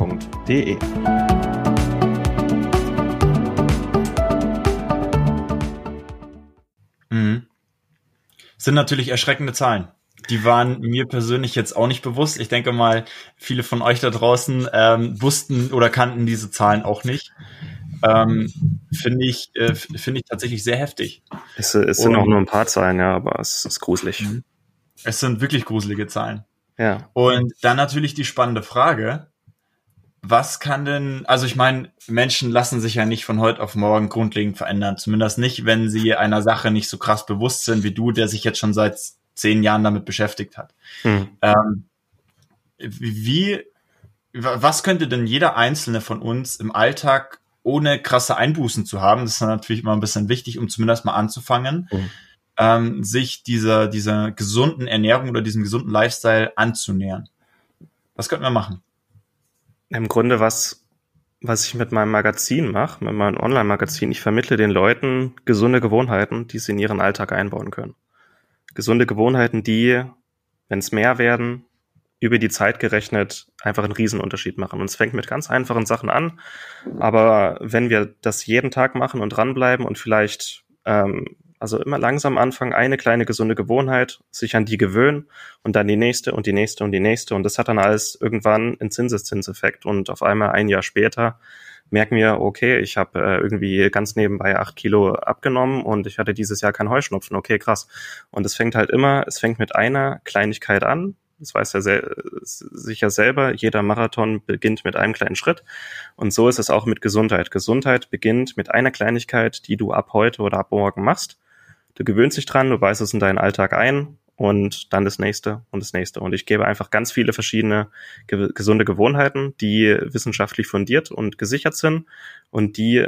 www.ftf.de. Mhm. Sind natürlich erschreckende Zahlen. Die waren mir persönlich jetzt auch nicht bewusst. Ich denke mal, viele von euch da draußen ähm, wussten oder kannten diese Zahlen auch nicht. Ähm, finde ich, äh, finde ich tatsächlich sehr heftig. Es, es sind Und, auch nur ein paar Zahlen, ja, aber es ist gruselig. Mhm. Es sind wirklich gruselige Zahlen. Ja. Und dann natürlich die spannende Frage, was kann denn, also ich meine, Menschen lassen sich ja nicht von heute auf morgen grundlegend verändern, zumindest nicht, wenn sie einer Sache nicht so krass bewusst sind wie du, der sich jetzt schon seit zehn Jahren damit beschäftigt hat. Hm. Ähm, wie, was könnte denn jeder einzelne von uns im Alltag ohne krasse Einbußen zu haben, das ist natürlich immer ein bisschen wichtig, um zumindest mal anzufangen, hm. ähm, sich dieser, dieser gesunden Ernährung oder diesem gesunden Lifestyle anzunähern. Was könnten wir machen? Im Grunde was, was ich mit meinem Magazin mache, mit meinem Online-Magazin, ich vermittle den Leuten gesunde Gewohnheiten, die sie in ihren Alltag einbauen können. Gesunde Gewohnheiten, die, wenn es mehr werden, über die Zeit gerechnet einfach einen Riesenunterschied machen. Und es fängt mit ganz einfachen Sachen an. Aber wenn wir das jeden Tag machen und dranbleiben und vielleicht ähm, also immer langsam anfangen, eine kleine gesunde Gewohnheit, sich an die gewöhnen und dann die nächste und die nächste und die nächste. Und das hat dann alles irgendwann einen Zinseszinseffekt. Und auf einmal ein Jahr später merken wir, okay, ich habe äh, irgendwie ganz nebenbei acht Kilo abgenommen und ich hatte dieses Jahr keinen Heuschnupfen. Okay, krass. Und es fängt halt immer, es fängt mit einer Kleinigkeit an. Das weiß er sel sicher selber. Jeder Marathon beginnt mit einem kleinen Schritt. Und so ist es auch mit Gesundheit. Gesundheit beginnt mit einer Kleinigkeit, die du ab heute oder ab morgen machst. Du gewöhnst dich dran, du weißt es in deinen Alltag ein und dann das nächste und das nächste. Und ich gebe einfach ganz viele verschiedene ge gesunde Gewohnheiten, die wissenschaftlich fundiert und gesichert sind und die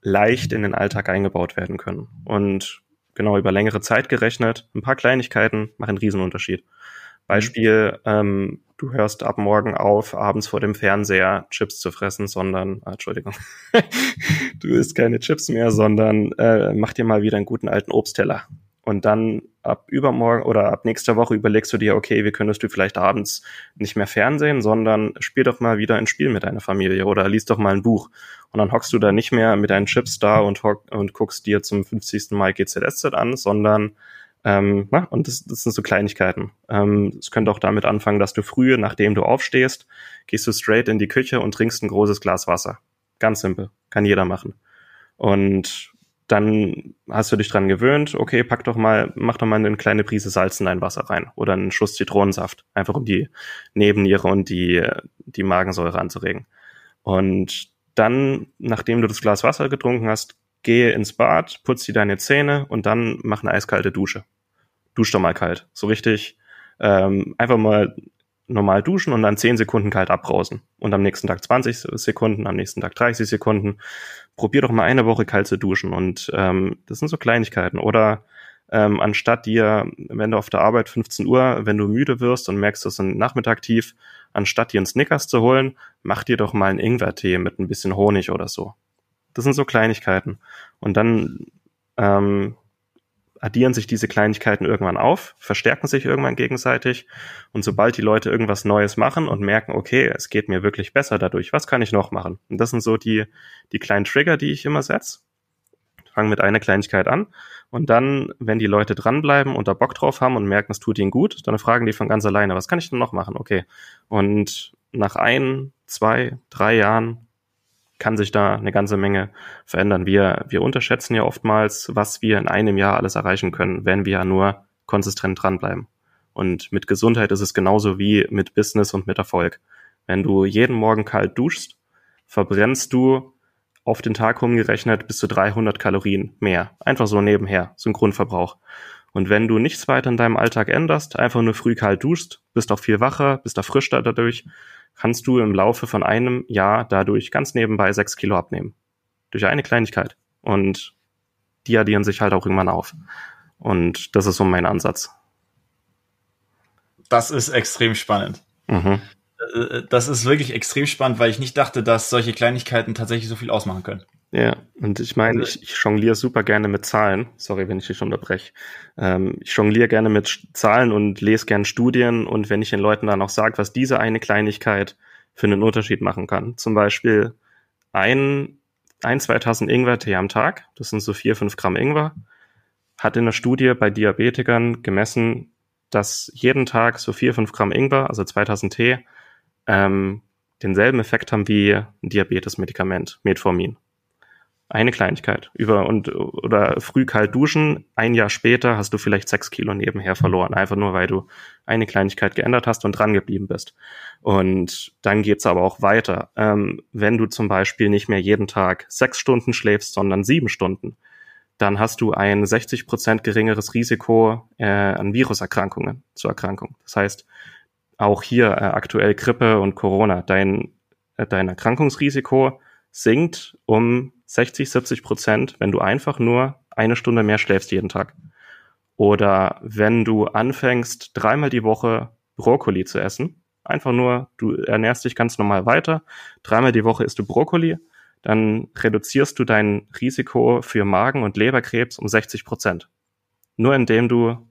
leicht in den Alltag eingebaut werden können. Und genau über längere Zeit gerechnet, ein paar Kleinigkeiten machen einen Riesenunterschied. Beispiel, ähm, du hörst ab morgen auf, abends vor dem Fernseher Chips zu fressen, sondern, ah, Entschuldigung, du isst keine Chips mehr, sondern äh, mach dir mal wieder einen guten alten Obstteller. Und dann ab übermorgen oder ab nächster Woche überlegst du dir, okay, wie könntest du vielleicht abends nicht mehr Fernsehen, sondern spiel doch mal wieder ein Spiel mit deiner Familie oder liest doch mal ein Buch. Und dann hockst du da nicht mehr mit deinen Chips da und, und guckst dir zum 50. Mal GZSZ an, sondern ähm, na, und das, das sind so Kleinigkeiten. Ähm, es könnte auch damit anfangen, dass du früh, nachdem du aufstehst, gehst du straight in die Küche und trinkst ein großes Glas Wasser. Ganz simpel. Kann jeder machen. Und dann hast du dich dran gewöhnt, okay, pack doch mal, mach doch mal eine kleine Prise Salz in dein Wasser rein oder einen Schuss Zitronensaft, einfach um die Nebenniere und die, die Magensäure anzuregen. Und dann, nachdem du das Glas Wasser getrunken hast, gehe ins Bad, putz dir deine Zähne und dann mach eine eiskalte Dusche. Dusch doch mal kalt. So richtig, ähm, einfach mal normal duschen und dann 10 Sekunden kalt abbrausen. Und am nächsten Tag 20 Sekunden, am nächsten Tag 30 Sekunden. Probier doch mal eine Woche kalt zu duschen. Und ähm, das sind so Kleinigkeiten. Oder ähm, anstatt dir, wenn du auf der Arbeit 15 Uhr, wenn du müde wirst und merkst, du ist ein Nachmittag tief, anstatt dir einen Snickers zu holen, mach dir doch mal einen Ingwertee mit ein bisschen Honig oder so. Das sind so Kleinigkeiten. Und dann ähm, addieren sich diese Kleinigkeiten irgendwann auf, verstärken sich irgendwann gegenseitig. Und sobald die Leute irgendwas Neues machen und merken, okay, es geht mir wirklich besser dadurch, was kann ich noch machen? Und das sind so die, die kleinen Trigger, die ich immer setze. Fangen mit einer Kleinigkeit an. Und dann, wenn die Leute dranbleiben und da Bock drauf haben und merken, es tut ihnen gut, dann fragen die von ganz alleine, was kann ich denn noch machen? Okay. Und nach ein, zwei, drei Jahren kann sich da eine ganze Menge verändern. Wir, wir unterschätzen ja oftmals, was wir in einem Jahr alles erreichen können, wenn wir ja nur konsistent dranbleiben. Und mit Gesundheit ist es genauso wie mit Business und mit Erfolg. Wenn du jeden Morgen kalt duschst, verbrennst du auf den Tag rumgerechnet bis zu 300 Kalorien mehr. Einfach so nebenher, so ein Grundverbrauch. Und wenn du nichts weiter in deinem Alltag änderst, einfach nur früh kalt duschst, bist auch viel wacher, bist erfrischter dadurch, kannst du im Laufe von einem Jahr dadurch ganz nebenbei sechs Kilo abnehmen. Durch eine Kleinigkeit. Und die addieren sich halt auch irgendwann auf. Und das ist so mein Ansatz. Das ist extrem spannend. Mhm. Äh, das ist wirklich extrem spannend, weil ich nicht dachte, dass solche Kleinigkeiten tatsächlich so viel ausmachen können. Ja, und ich meine, ich, ich jongliere super gerne mit Zahlen. Sorry, wenn ich dich unterbreche. Ähm, ich jongliere gerne mit Zahlen und lese gerne Studien. Und wenn ich den Leuten dann auch sage, was diese eine Kleinigkeit für einen Unterschied machen kann. Zum Beispiel ein, ein 2000 Ingwer-Tee am Tag, das sind so vier, fünf Gramm Ingwer, hat in der Studie bei Diabetikern gemessen, dass jeden Tag so vier, fünf Gramm Ingwer, also 2000 Tee, ähm, denselben Effekt haben wie ein Diabetesmedikament, Metformin. Eine Kleinigkeit. Über und oder früh kalt duschen, ein Jahr später hast du vielleicht sechs Kilo nebenher verloren, einfach nur weil du eine Kleinigkeit geändert hast und dran geblieben bist. Und dann geht's aber auch weiter. Ähm, wenn du zum Beispiel nicht mehr jeden Tag sechs Stunden schläfst, sondern sieben Stunden, dann hast du ein 60 Prozent geringeres Risiko äh, an Viruserkrankungen zur Erkrankung. Das heißt, auch hier äh, aktuell Grippe und Corona, dein, äh, dein Erkrankungsrisiko sinkt um 60, 70 Prozent, wenn du einfach nur eine Stunde mehr schläfst jeden Tag. Oder wenn du anfängst, dreimal die Woche Brokkoli zu essen, einfach nur, du ernährst dich ganz normal weiter, dreimal die Woche isst du Brokkoli, dann reduzierst du dein Risiko für Magen- und Leberkrebs um 60 Prozent. Nur indem du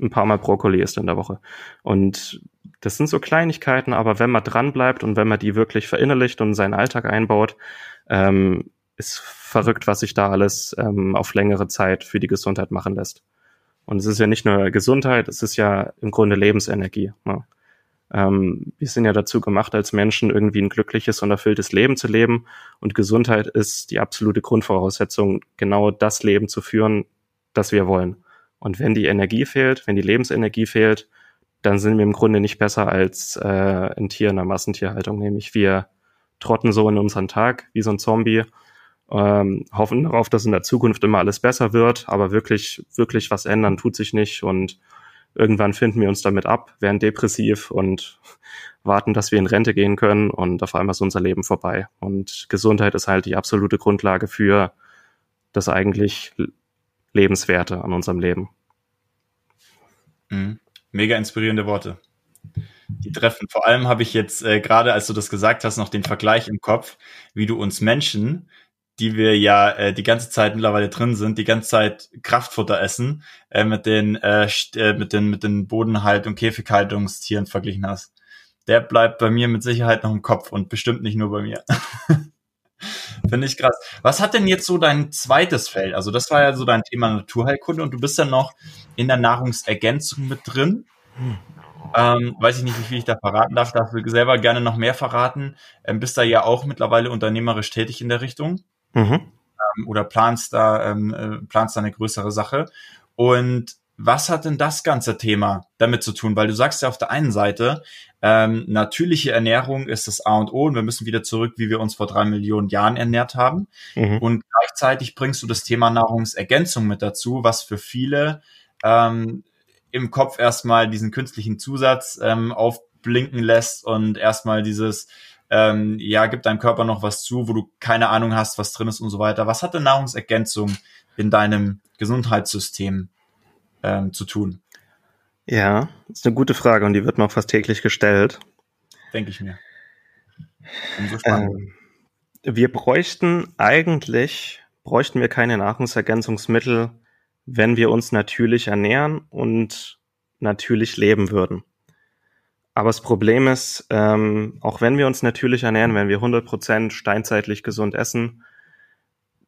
ein paar Mal Brokkoli isst in der Woche. Und das sind so Kleinigkeiten, aber wenn man dran bleibt und wenn man die wirklich verinnerlicht und in seinen Alltag einbaut, ähm, ist verrückt, was sich da alles ähm, auf längere Zeit für die Gesundheit machen lässt. Und es ist ja nicht nur Gesundheit, es ist ja im Grunde Lebensenergie. Ne? Ähm, wir sind ja dazu gemacht, als Menschen irgendwie ein glückliches und erfülltes Leben zu leben. Und Gesundheit ist die absolute Grundvoraussetzung, genau das Leben zu führen, das wir wollen. Und wenn die Energie fehlt, wenn die Lebensenergie fehlt, dann sind wir im Grunde nicht besser als äh, ein Tier in der Massentierhaltung, nämlich wir trotten so in unseren Tag wie so ein Zombie ähm, hoffen darauf, dass in der Zukunft immer alles besser wird, aber wirklich, wirklich was ändern tut sich nicht und irgendwann finden wir uns damit ab, werden depressiv und warten, dass wir in Rente gehen können und auf einmal ist unser Leben vorbei. Und Gesundheit ist halt die absolute Grundlage für das eigentlich Lebenswerte an unserem Leben. Mhm. Mega inspirierende Worte. Die treffen. Vor allem habe ich jetzt äh, gerade, als du das gesagt hast, noch den Vergleich im Kopf, wie du uns Menschen, die wir ja äh, die ganze Zeit mittlerweile drin sind, die ganze Zeit Kraftfutter essen, äh, mit den äh, äh, mit den mit den Bodenhalt und Käfighaltungstieren verglichen hast. Der bleibt bei mir mit Sicherheit noch im Kopf und bestimmt nicht nur bei mir. Finde ich krass. Was hat denn jetzt so dein zweites Feld? Also das war ja so dein Thema Naturheilkunde und du bist ja noch in der Nahrungsergänzung mit drin. Ähm, weiß ich nicht, wie viel ich da verraten darf. Darf ich selber gerne noch mehr verraten. Ähm, bist da ja auch mittlerweile unternehmerisch tätig in der Richtung. Mhm. Ähm, oder planst da, ähm, äh, planst da eine größere Sache. Und was hat denn das ganze Thema damit zu tun? Weil du sagst ja auf der einen Seite, ähm, natürliche Ernährung ist das A und O und wir müssen wieder zurück, wie wir uns vor drei Millionen Jahren ernährt haben. Mhm. Und gleichzeitig bringst du das Thema Nahrungsergänzung mit dazu, was für viele ähm, im Kopf erstmal diesen künstlichen Zusatz ähm, aufblinken lässt und erstmal dieses, ähm, ja, gibt deinem Körper noch was zu, wo du keine Ahnung hast, was drin ist und so weiter. Was hat denn Nahrungsergänzung in deinem Gesundheitssystem ähm, zu tun? Ja, ist eine gute Frage und die wird mir auch fast täglich gestellt. Denke ich mir. Ähm, wir bräuchten eigentlich, bräuchten wir keine Nahrungsergänzungsmittel, wenn wir uns natürlich ernähren und natürlich leben würden. Aber das Problem ist, ähm, auch wenn wir uns natürlich ernähren, wenn wir 100% steinzeitlich gesund essen,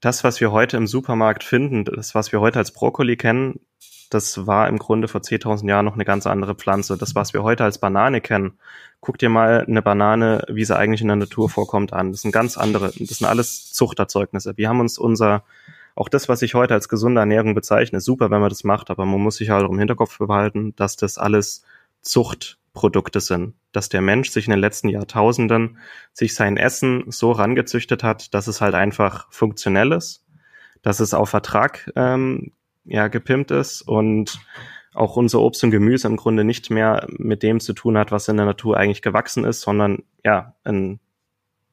das, was wir heute im Supermarkt finden, das, was wir heute als Brokkoli kennen, das war im Grunde vor 10.000 Jahren noch eine ganz andere Pflanze. Das, was wir heute als Banane kennen, guck dir mal eine Banane, wie sie eigentlich in der Natur vorkommt, an. Das sind ganz andere, das sind alles Zuchterzeugnisse. Wir haben uns unser, auch das, was ich heute als gesunde Ernährung bezeichne, super, wenn man das macht, aber man muss sich halt auch im Hinterkopf behalten, dass das alles Zuchtprodukte sind. Dass der Mensch sich in den letzten Jahrtausenden sich sein Essen so rangezüchtet hat, dass es halt einfach funktionell ist, dass es auf Vertrag ähm, ja, gepimpt ist und auch unser Obst und Gemüse im Grunde nicht mehr mit dem zu tun hat, was in der Natur eigentlich gewachsen ist, sondern ja, ein,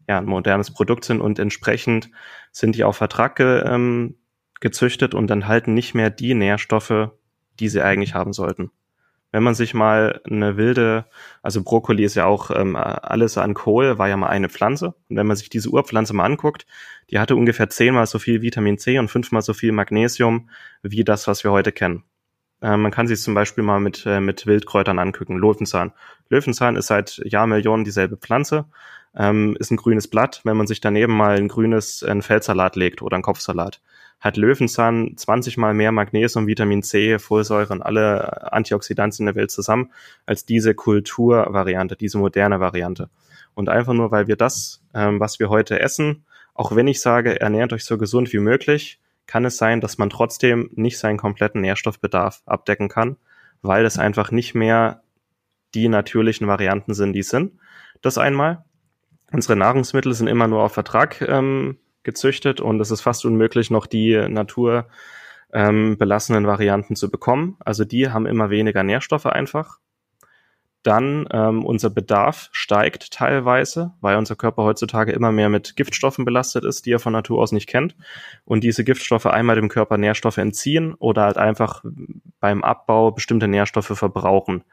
ja, ein modernes Produkt sind und entsprechend sind die auf Vertrag ge, ähm, gezüchtet und enthalten nicht mehr die Nährstoffe, die sie eigentlich haben sollten. Wenn man sich mal eine wilde, also Brokkoli ist ja auch ähm, alles an Kohl, war ja mal eine Pflanze. Und wenn man sich diese Urpflanze mal anguckt, die hatte ungefähr zehnmal so viel Vitamin C und fünfmal so viel Magnesium wie das, was wir heute kennen. Äh, man kann sich zum Beispiel mal mit, äh, mit Wildkräutern angucken. Löwenzahn. Löwenzahn ist seit Jahrmillionen dieselbe Pflanze, ähm, ist ein grünes Blatt. Wenn man sich daneben mal ein grünes ein Feldsalat legt oder ein Kopfsalat, hat Löwenzahn 20 mal mehr Magnesium, Vitamin C, Folsäure und alle Antioxidantien der Welt zusammen als diese Kulturvariante, diese moderne Variante. Und einfach nur, weil wir das, ähm, was wir heute essen, auch wenn ich sage, ernährt euch so gesund wie möglich, kann es sein, dass man trotzdem nicht seinen kompletten Nährstoffbedarf abdecken kann, weil es einfach nicht mehr die natürlichen Varianten sind, die sind. Das einmal. Unsere Nahrungsmittel sind immer nur auf Vertrag ähm, gezüchtet und es ist fast unmöglich, noch die Natur ähm, Varianten zu bekommen. Also die haben immer weniger Nährstoffe einfach. Dann ähm, unser Bedarf steigt teilweise, weil unser Körper heutzutage immer mehr mit Giftstoffen belastet ist, die er von Natur aus nicht kennt. Und diese Giftstoffe einmal dem Körper Nährstoffe entziehen oder halt einfach beim Abbau bestimmte Nährstoffe verbrauchen.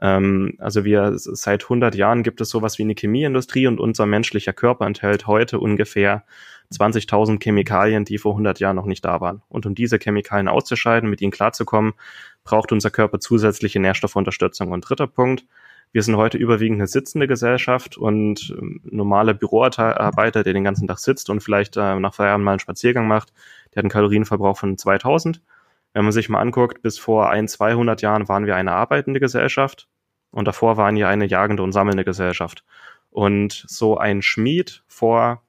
Ähm, also wir seit 100 Jahren gibt es sowas wie eine Chemieindustrie und unser menschlicher Körper enthält heute ungefähr 20.000 Chemikalien, die vor 100 Jahren noch nicht da waren. Und um diese Chemikalien auszuscheiden, mit ihnen klarzukommen, braucht unser Körper zusätzliche Nährstoffunterstützung. Und dritter Punkt, wir sind heute überwiegend eine sitzende Gesellschaft und ähm, normale Büroarbeiter, der den ganzen Tag sitzt und vielleicht äh, nach Feierabend mal einen Spaziergang macht, der hat einen Kalorienverbrauch von 2000. Wenn man sich mal anguckt, bis vor ein, 200 Jahren waren wir eine arbeitende Gesellschaft und davor waren wir eine jagende und sammelnde Gesellschaft. Und so ein Schmied vor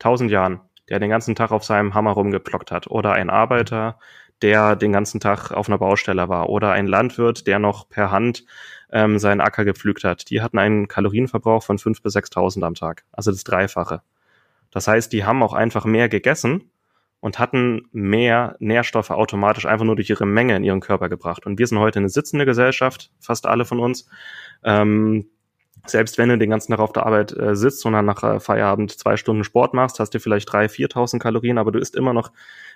1000 Jahren, der den ganzen Tag auf seinem Hammer rumgeplockt hat, oder ein Arbeiter, der den ganzen Tag auf einer Baustelle war, oder ein Landwirt, der noch per Hand ähm, seinen Acker gepflügt hat, die hatten einen Kalorienverbrauch von 5.000 bis 6.000 am Tag, also das Dreifache. Das heißt, die haben auch einfach mehr gegessen und hatten mehr Nährstoffe automatisch einfach nur durch ihre Menge in ihren Körper gebracht. Und wir sind heute eine sitzende Gesellschaft, fast alle von uns. Ähm, selbst wenn du den ganzen Tag auf der Arbeit äh, sitzt und dann nach äh, Feierabend zwei Stunden Sport machst, hast du vielleicht drei, 4.000 Kalorien, aber du isst immer noch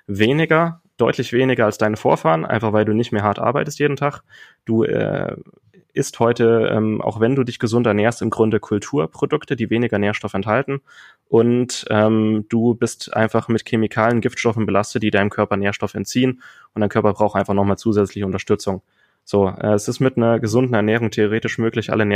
weniger, deutlich weniger als deine Vorfahren, einfach weil du nicht mehr hart arbeitest jeden Tag. Du äh, isst heute, ähm, auch wenn du dich gesund ernährst, im Grunde Kulturprodukte, die weniger Nährstoff enthalten. Und ähm, du bist einfach mit Chemikalien, Giftstoffen belastet, die deinem Körper Nährstoff entziehen. Und dein Körper braucht einfach nochmal zusätzliche Unterstützung. So, äh, es ist mit einer gesunden Ernährung theoretisch möglich, alle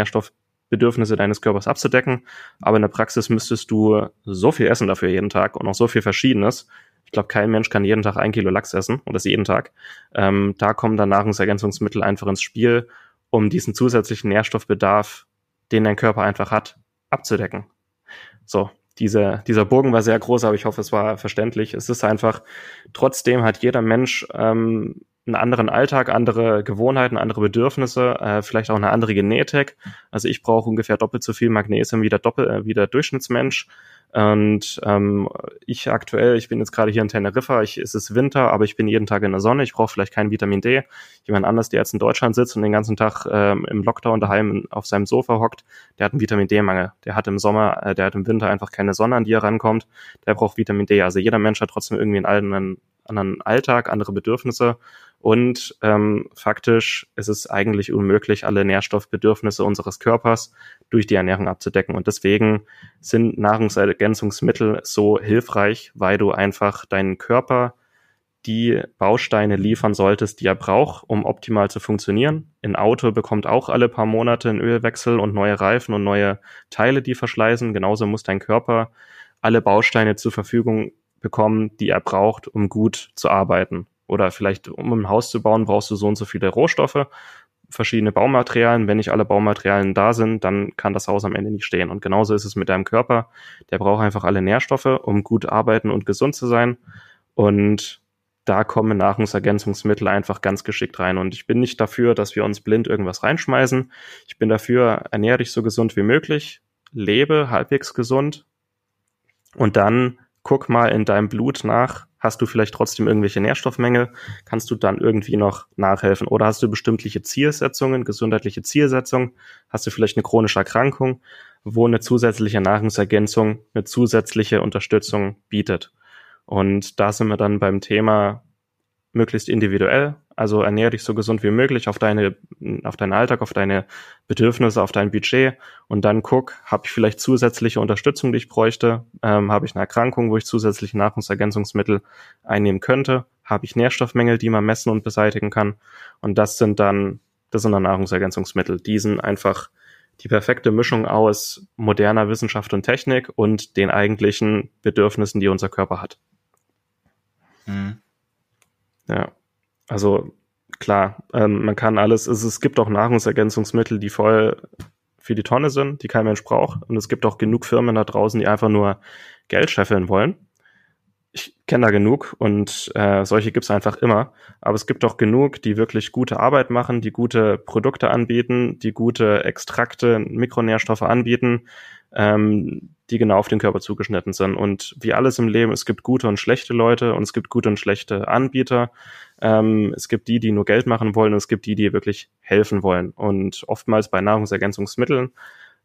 Nährstoffbedürfnisse deines Körpers abzudecken. Aber in der Praxis müsstest du so viel essen dafür jeden Tag und auch so viel Verschiedenes, ich glaube, kein Mensch kann jeden Tag ein Kilo Lachs essen und das jeden Tag. Ähm, da kommen dann Nahrungsergänzungsmittel einfach ins Spiel, um diesen zusätzlichen Nährstoffbedarf, den dein Körper einfach hat, abzudecken. So, diese, dieser Bogen war sehr groß, aber ich hoffe, es war verständlich. Es ist einfach, trotzdem hat jeder Mensch ähm, einen anderen Alltag, andere Gewohnheiten, andere Bedürfnisse, äh, vielleicht auch eine andere Genetik. Also ich brauche ungefähr doppelt so viel Magnesium wie der, Doppel, äh, wie der Durchschnittsmensch. Und ähm, ich aktuell, ich bin jetzt gerade hier in Teneriffa, ich, es ist Winter, aber ich bin jeden Tag in der Sonne, ich brauche vielleicht kein Vitamin D. Jemand anders, der jetzt in Deutschland sitzt und den ganzen Tag ähm, im Lockdown daheim auf seinem Sofa hockt, der hat einen Vitamin D-Mangel. Der hat im Sommer, äh, der hat im Winter einfach keine Sonne, an die er rankommt. Der braucht Vitamin D. Also jeder Mensch hat trotzdem irgendwie einen anderen, anderen Alltag, andere Bedürfnisse. Und ähm, faktisch ist es eigentlich unmöglich, alle Nährstoffbedürfnisse unseres Körpers durch die Ernährung abzudecken. Und deswegen sind Nahrungsergänzungsmittel so hilfreich, weil du einfach deinen Körper die Bausteine liefern solltest, die er braucht, um optimal zu funktionieren. Ein Auto bekommt auch alle paar Monate einen Ölwechsel und neue Reifen und neue Teile, die verschleißen. Genauso muss dein Körper alle Bausteine zur Verfügung bekommen, die er braucht, um gut zu arbeiten. Oder vielleicht, um ein Haus zu bauen, brauchst du so und so viele Rohstoffe, verschiedene Baumaterialien. Wenn nicht alle Baumaterialien da sind, dann kann das Haus am Ende nicht stehen. Und genauso ist es mit deinem Körper. Der braucht einfach alle Nährstoffe, um gut arbeiten und gesund zu sein. Und da kommen Nahrungsergänzungsmittel einfach ganz geschickt rein. Und ich bin nicht dafür, dass wir uns blind irgendwas reinschmeißen. Ich bin dafür, ernähre dich so gesund wie möglich, lebe halbwegs gesund und dann guck mal in deinem Blut nach, Hast du vielleicht trotzdem irgendwelche Nährstoffmängel? Kannst du dann irgendwie noch nachhelfen? Oder hast du bestimmte Zielsetzungen, gesundheitliche Zielsetzungen? Hast du vielleicht eine chronische Erkrankung, wo eine zusätzliche Nahrungsergänzung, eine zusätzliche Unterstützung bietet? Und da sind wir dann beim Thema möglichst individuell. Also ernähre dich so gesund wie möglich auf deine, auf deinen Alltag, auf deine Bedürfnisse, auf dein Budget und dann guck, habe ich vielleicht zusätzliche Unterstützung, die ich bräuchte? Ähm, habe ich eine Erkrankung, wo ich zusätzliche Nahrungsergänzungsmittel einnehmen könnte? Habe ich Nährstoffmängel, die man messen und beseitigen kann? Und das sind dann, das sind dann Nahrungsergänzungsmittel. Die sind einfach die perfekte Mischung aus moderner Wissenschaft und Technik und den eigentlichen Bedürfnissen, die unser Körper hat. Mhm. Ja, also klar, ähm, man kann alles, es, es gibt auch Nahrungsergänzungsmittel, die voll für die Tonne sind, die kein Mensch braucht. Und es gibt auch genug Firmen da draußen, die einfach nur Geld scheffeln wollen. Ich kenne da genug und äh, solche gibt's einfach immer. Aber es gibt auch genug, die wirklich gute Arbeit machen, die gute Produkte anbieten, die gute Extrakte, Mikronährstoffe anbieten, ähm, die genau auf den Körper zugeschnitten sind. Und wie alles im Leben, es gibt gute und schlechte Leute und es gibt gute und schlechte Anbieter. Ähm, es gibt die, die nur Geld machen wollen und es gibt die, die wirklich helfen wollen. Und oftmals bei Nahrungsergänzungsmitteln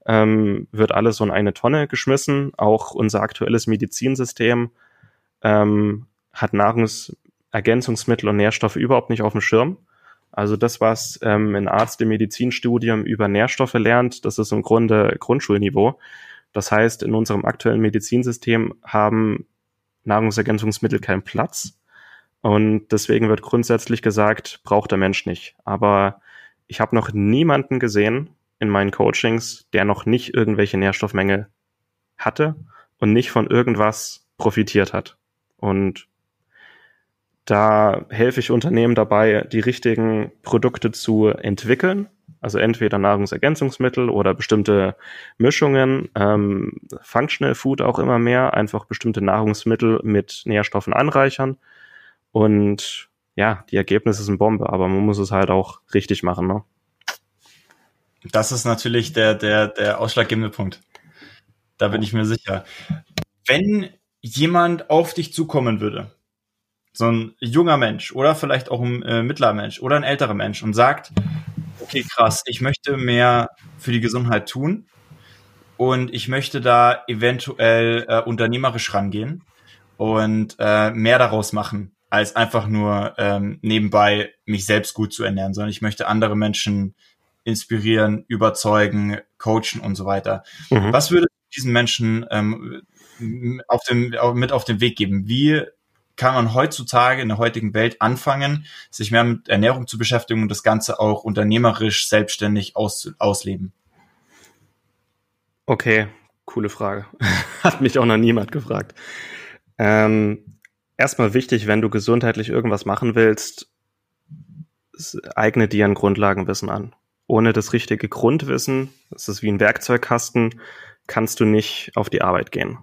ähm, wird alles so in eine Tonne geschmissen. Auch unser aktuelles Medizinsystem ähm, hat Nahrungsergänzungsmittel und Nährstoffe überhaupt nicht auf dem Schirm. Also das, was ähm, ein Arzt im Medizinstudium über Nährstoffe lernt, das ist im Grunde Grundschulniveau. Das heißt, in unserem aktuellen Medizinsystem haben Nahrungsergänzungsmittel keinen Platz. Und deswegen wird grundsätzlich gesagt, braucht der Mensch nicht. Aber ich habe noch niemanden gesehen in meinen Coachings, der noch nicht irgendwelche Nährstoffmenge hatte und nicht von irgendwas profitiert hat. Und da helfe ich Unternehmen dabei, die richtigen Produkte zu entwickeln. Also entweder Nahrungsergänzungsmittel oder bestimmte Mischungen, ähm, Functional Food auch immer mehr, einfach bestimmte Nahrungsmittel mit Nährstoffen anreichern. Und ja, die Ergebnisse sind Bombe, aber man muss es halt auch richtig machen. Ne? Das ist natürlich der, der, der ausschlaggebende Punkt. Da bin ich mir sicher. Wenn jemand auf dich zukommen würde so ein junger Mensch oder vielleicht auch ein äh, mittlerer Mensch oder ein älterer Mensch und sagt, okay, krass, ich möchte mehr für die Gesundheit tun und ich möchte da eventuell äh, unternehmerisch rangehen und äh, mehr daraus machen, als einfach nur ähm, nebenbei mich selbst gut zu ernähren, sondern ich möchte andere Menschen inspirieren, überzeugen, coachen und so weiter. Mhm. Was würde diesen Menschen ähm, auf dem, mit auf den Weg geben? Wie kann man heutzutage in der heutigen Welt anfangen, sich mehr mit Ernährung zu beschäftigen und das Ganze auch unternehmerisch selbstständig aus, ausleben? Okay, coole Frage. Hat mich auch noch niemand gefragt. Ähm, erstmal wichtig, wenn du gesundheitlich irgendwas machen willst, eigne dir ein Grundlagenwissen an. Ohne das richtige Grundwissen, das ist wie ein Werkzeugkasten, kannst du nicht auf die Arbeit gehen.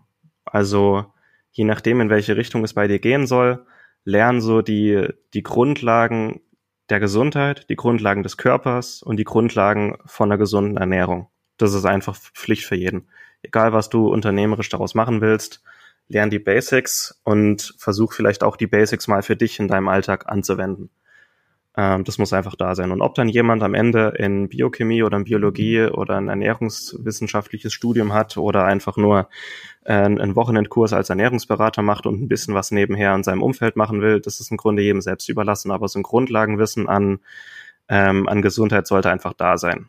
Also je nachdem, in welche Richtung es bei dir gehen soll, lern so die, die Grundlagen der Gesundheit, die Grundlagen des Körpers und die Grundlagen von einer gesunden Ernährung. Das ist einfach Pflicht für jeden. Egal, was du unternehmerisch daraus machen willst, lern die Basics und versuch vielleicht auch die Basics mal für dich in deinem Alltag anzuwenden. Ähm, das muss einfach da sein. Und ob dann jemand am Ende in Biochemie oder in Biologie oder ein ernährungswissenschaftliches Studium hat oder einfach nur äh, einen Wochenendkurs als Ernährungsberater macht und ein bisschen was nebenher in seinem Umfeld machen will, das ist im Grunde jedem selbst überlassen. Aber so ein Grundlagenwissen an, ähm, an Gesundheit sollte einfach da sein.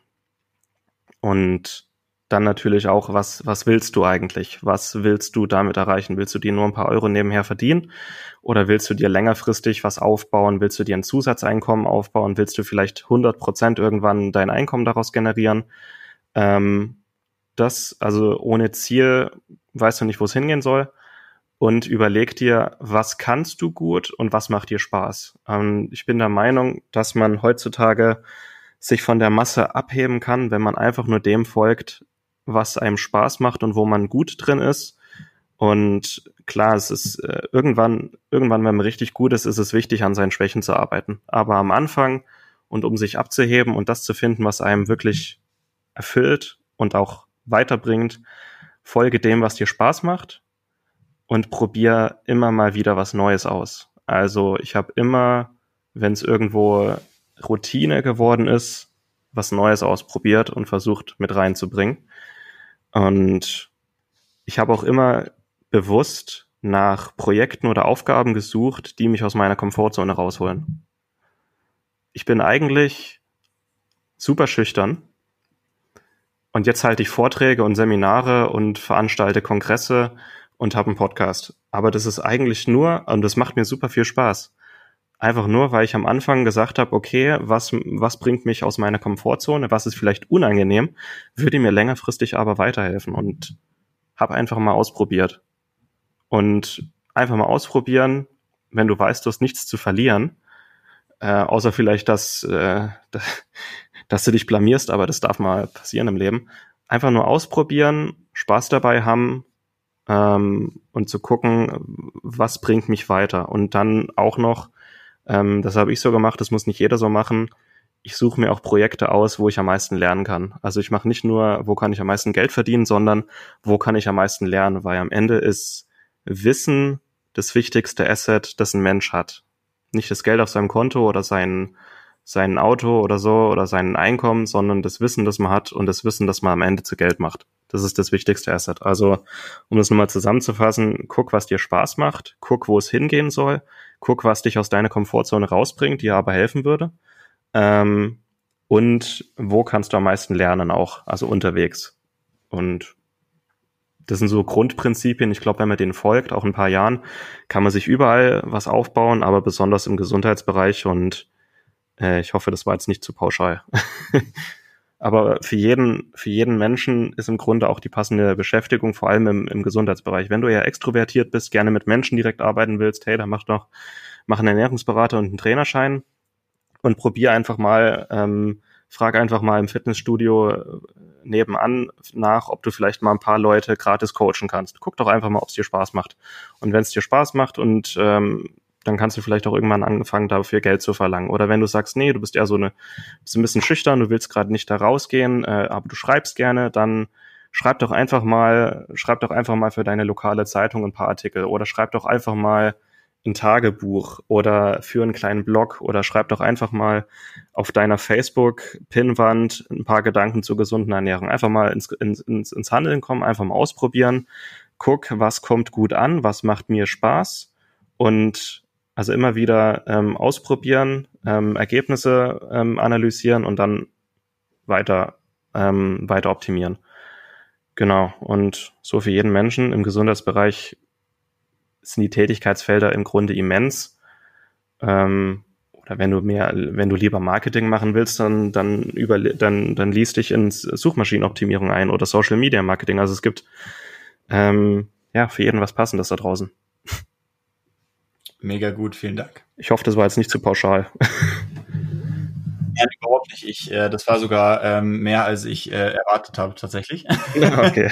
Und dann natürlich auch, was, was willst du eigentlich? Was willst du damit erreichen? Willst du dir nur ein paar Euro nebenher verdienen? Oder willst du dir längerfristig was aufbauen? Willst du dir ein Zusatzeinkommen aufbauen? Willst du vielleicht 100 Prozent irgendwann dein Einkommen daraus generieren? Ähm, das, also ohne Ziel, weißt du nicht, wo es hingehen soll. Und überleg dir, was kannst du gut und was macht dir Spaß? Ähm, ich bin der Meinung, dass man heutzutage sich von der Masse abheben kann, wenn man einfach nur dem folgt, was einem Spaß macht und wo man gut drin ist. Und klar, es ist äh, irgendwann, irgendwann, wenn man richtig gut ist, ist es wichtig, an seinen Schwächen zu arbeiten. Aber am Anfang und um sich abzuheben und das zu finden, was einem wirklich erfüllt und auch weiterbringt, folge dem, was dir Spaß macht und probier immer mal wieder was Neues aus. Also ich habe immer, wenn es irgendwo Routine geworden ist, was Neues ausprobiert und versucht mit reinzubringen. Und ich habe auch immer bewusst nach Projekten oder Aufgaben gesucht, die mich aus meiner Komfortzone rausholen. Ich bin eigentlich super schüchtern. Und jetzt halte ich Vorträge und Seminare und veranstalte Kongresse und habe einen Podcast. Aber das ist eigentlich nur, und das macht mir super viel Spaß. Einfach nur, weil ich am Anfang gesagt habe, okay, was, was bringt mich aus meiner Komfortzone, was ist vielleicht unangenehm, würde mir längerfristig aber weiterhelfen und habe einfach mal ausprobiert. Und einfach mal ausprobieren, wenn du weißt, du hast nichts zu verlieren, äh, außer vielleicht, dass, äh, dass du dich blamierst, aber das darf mal passieren im Leben. Einfach nur ausprobieren, Spaß dabei haben ähm, und zu gucken, was bringt mich weiter. Und dann auch noch ähm, das habe ich so gemacht, das muss nicht jeder so machen. Ich suche mir auch Projekte aus, wo ich am meisten lernen kann. Also ich mache nicht nur, wo kann ich am meisten Geld verdienen, sondern wo kann ich am meisten lernen, weil am Ende ist Wissen das wichtigste Asset, das ein Mensch hat. Nicht das Geld auf seinem Konto oder sein, sein Auto oder so oder sein Einkommen, sondern das Wissen, das man hat und das Wissen, das man am Ende zu Geld macht. Das ist das wichtigste Asset. Also, um das nochmal zusammenzufassen, guck, was dir Spaß macht, guck, wo es hingehen soll, guck, was dich aus deiner Komfortzone rausbringt, dir aber helfen würde. Ähm, und wo kannst du am meisten lernen auch, also unterwegs. Und das sind so Grundprinzipien. Ich glaube, wenn man denen folgt, auch in ein paar Jahren, kann man sich überall was aufbauen, aber besonders im Gesundheitsbereich. Und äh, ich hoffe, das war jetzt nicht zu pauschal. Aber für jeden, für jeden Menschen ist im Grunde auch die passende Beschäftigung, vor allem im, im Gesundheitsbereich. Wenn du ja extrovertiert bist, gerne mit Menschen direkt arbeiten willst, hey, dann mach doch, mach einen Ernährungsberater und einen Trainerschein und probier einfach mal, ähm, frag einfach mal im Fitnessstudio äh, nebenan nach, ob du vielleicht mal ein paar Leute gratis coachen kannst. Guck doch einfach mal, ob es dir Spaß macht. Und wenn es dir Spaß macht und ähm, dann kannst du vielleicht auch irgendwann angefangen, dafür Geld zu verlangen. Oder wenn du sagst, nee, du bist ja so eine, bist ein bisschen schüchtern, du willst gerade nicht da rausgehen, äh, aber du schreibst gerne, dann schreib doch einfach mal, schreib doch einfach mal für deine lokale Zeitung ein paar Artikel oder schreib doch einfach mal ein Tagebuch oder für einen kleinen Blog oder schreib doch einfach mal auf deiner Facebook-Pinnwand ein paar Gedanken zur gesunden Ernährung. Einfach mal ins, ins, ins Handeln kommen, einfach mal ausprobieren. Guck, was kommt gut an, was macht mir Spaß und also immer wieder ähm, ausprobieren, ähm, Ergebnisse ähm, analysieren und dann weiter, ähm, weiter optimieren. Genau. Und so für jeden Menschen im Gesundheitsbereich sind die Tätigkeitsfelder im Grunde immens. Ähm, oder wenn du mehr, wenn du lieber Marketing machen willst, dann, dann über, dann, dann liest dich ins Suchmaschinenoptimierung ein oder Social Media Marketing. Also es gibt, ähm, ja, für jeden was Passendes da draußen. Mega gut, vielen Dank. Ich hoffe, das war jetzt nicht zu pauschal. Ja, überhaupt nicht. Ich, äh, das war sogar ähm, mehr, als ich äh, erwartet habe, tatsächlich. Okay.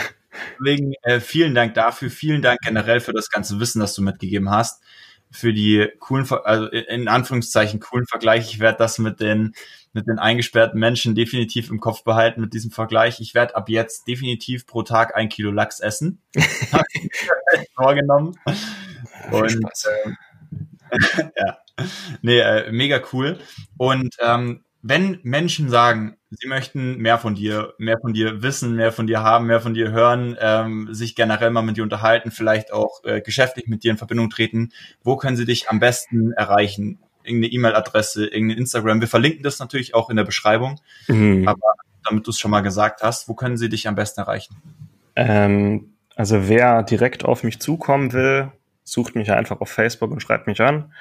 Deswegen äh, vielen Dank dafür. Vielen Dank generell für das ganze Wissen, das du mitgegeben hast. Für die coolen, also in Anführungszeichen coolen Vergleich. Ich werde das mit den, mit den eingesperrten Menschen definitiv im Kopf behalten mit diesem Vergleich. Ich werde ab jetzt definitiv pro Tag ein Kilo Lachs essen. vorgenommen. Und äh, ja, nee, äh, mega cool. Und ähm, wenn Menschen sagen, sie möchten mehr von dir, mehr von dir wissen, mehr von dir haben, mehr von dir hören, ähm, sich generell mal mit dir unterhalten, vielleicht auch äh, geschäftlich mit dir in Verbindung treten, wo können sie dich am besten erreichen? Irgendeine E-Mail-Adresse, irgendein Instagram. Wir verlinken das natürlich auch in der Beschreibung. Mhm. Aber damit du es schon mal gesagt hast, wo können sie dich am besten erreichen? Ähm, also wer direkt auf mich zukommen will, sucht mich einfach auf Facebook und schreibt mich an.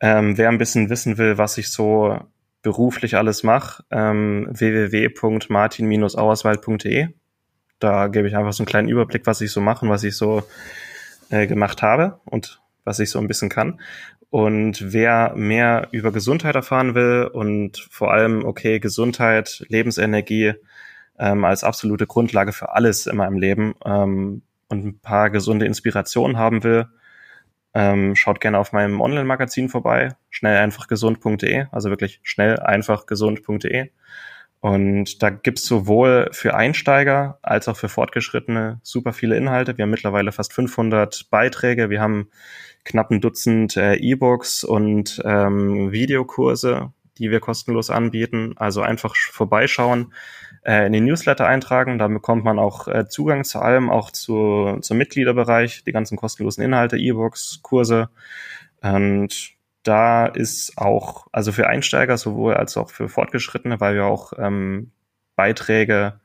Ähm, wer ein bisschen wissen will, was ich so beruflich alles mache, ähm, www.martin-auerswald.de. Da gebe ich einfach so einen kleinen Überblick, was ich so mache und was ich so äh, gemacht habe und was ich so ein bisschen kann. Und wer mehr über Gesundheit erfahren will und vor allem, okay, Gesundheit, Lebensenergie ähm, als absolute Grundlage für alles in meinem Leben ähm, und ein paar gesunde Inspirationen haben will, ähm, schaut gerne auf meinem Online-Magazin vorbei, schnell einfach gesund.de, also wirklich schnell einfach gesund.de. Und da gibt's sowohl für Einsteiger als auch für Fortgeschrittene super viele Inhalte. Wir haben mittlerweile fast 500 Beiträge. Wir haben knapp ein Dutzend äh, E-Books und ähm, Videokurse, die wir kostenlos anbieten. Also einfach vorbeischauen äh, in den Newsletter eintragen. Da bekommt man auch äh, Zugang zu allem, auch zu, zum Mitgliederbereich, die ganzen kostenlosen Inhalte, E-Books, Kurse. Und da ist auch, also für Einsteiger sowohl als auch für Fortgeschrittene, weil wir auch ähm, Beiträge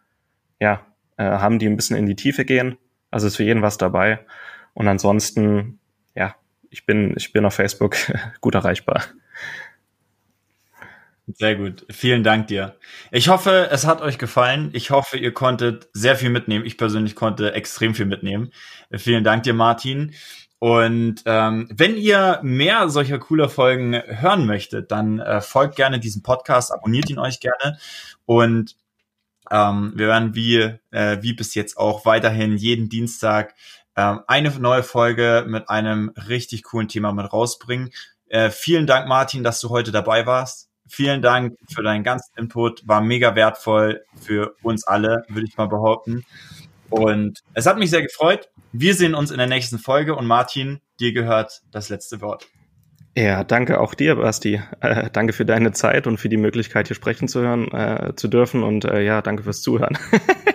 ja, äh, haben, die ein bisschen in die Tiefe gehen. Also ist für jeden was dabei. Und ansonsten, ja, ich bin, ich bin auf Facebook gut erreichbar. Sehr gut. Vielen Dank dir. Ich hoffe, es hat euch gefallen. Ich hoffe, ihr konntet sehr viel mitnehmen. Ich persönlich konnte extrem viel mitnehmen. Vielen Dank dir, Martin. Und ähm, wenn ihr mehr solcher cooler Folgen hören möchtet, dann äh, folgt gerne diesem Podcast, abonniert ihn euch gerne. Und ähm, wir werden wie, äh, wie bis jetzt auch weiterhin jeden Dienstag ähm, eine neue Folge mit einem richtig coolen Thema mit rausbringen. Äh, vielen Dank, Martin, dass du heute dabei warst vielen Dank für deinen ganzen Input. War mega wertvoll für uns alle, würde ich mal behaupten. Und es hat mich sehr gefreut. Wir sehen uns in der nächsten Folge und Martin, dir gehört das letzte Wort. Ja, danke auch dir, Basti. Äh, danke für deine Zeit und für die Möglichkeit, hier sprechen zu hören, äh, zu dürfen. Und äh, ja, danke fürs Zuhören.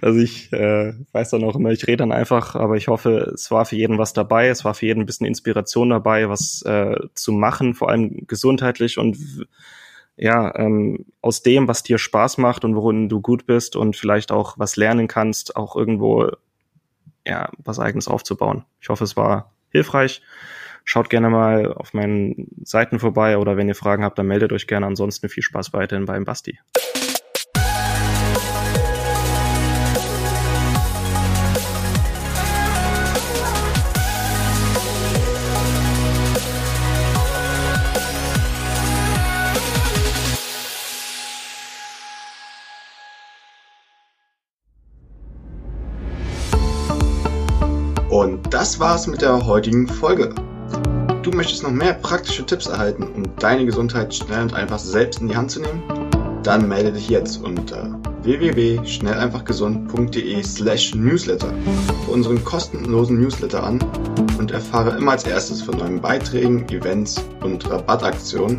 also ich äh, weiß dann auch immer, ich rede dann einfach, aber ich hoffe, es war für jeden was dabei. Es war für jeden ein bisschen Inspiration dabei, was äh, zu machen, vor allem gesundheitlich und ja, ähm, aus dem, was dir Spaß macht und worin du gut bist und vielleicht auch was lernen kannst, auch irgendwo ja, was eigenes aufzubauen. Ich hoffe, es war hilfreich. Schaut gerne mal auf meinen Seiten vorbei oder wenn ihr Fragen habt, dann meldet euch gerne. Ansonsten viel Spaß weiterhin beim Basti. Das war's mit der heutigen Folge. Du möchtest noch mehr praktische Tipps erhalten, um deine Gesundheit schnell und einfach selbst in die Hand zu nehmen? Dann melde dich jetzt unter www.schnelleinfachgesund.de slash newsletter für unseren kostenlosen Newsletter an und erfahre immer als erstes von neuen Beiträgen, Events und Rabattaktionen.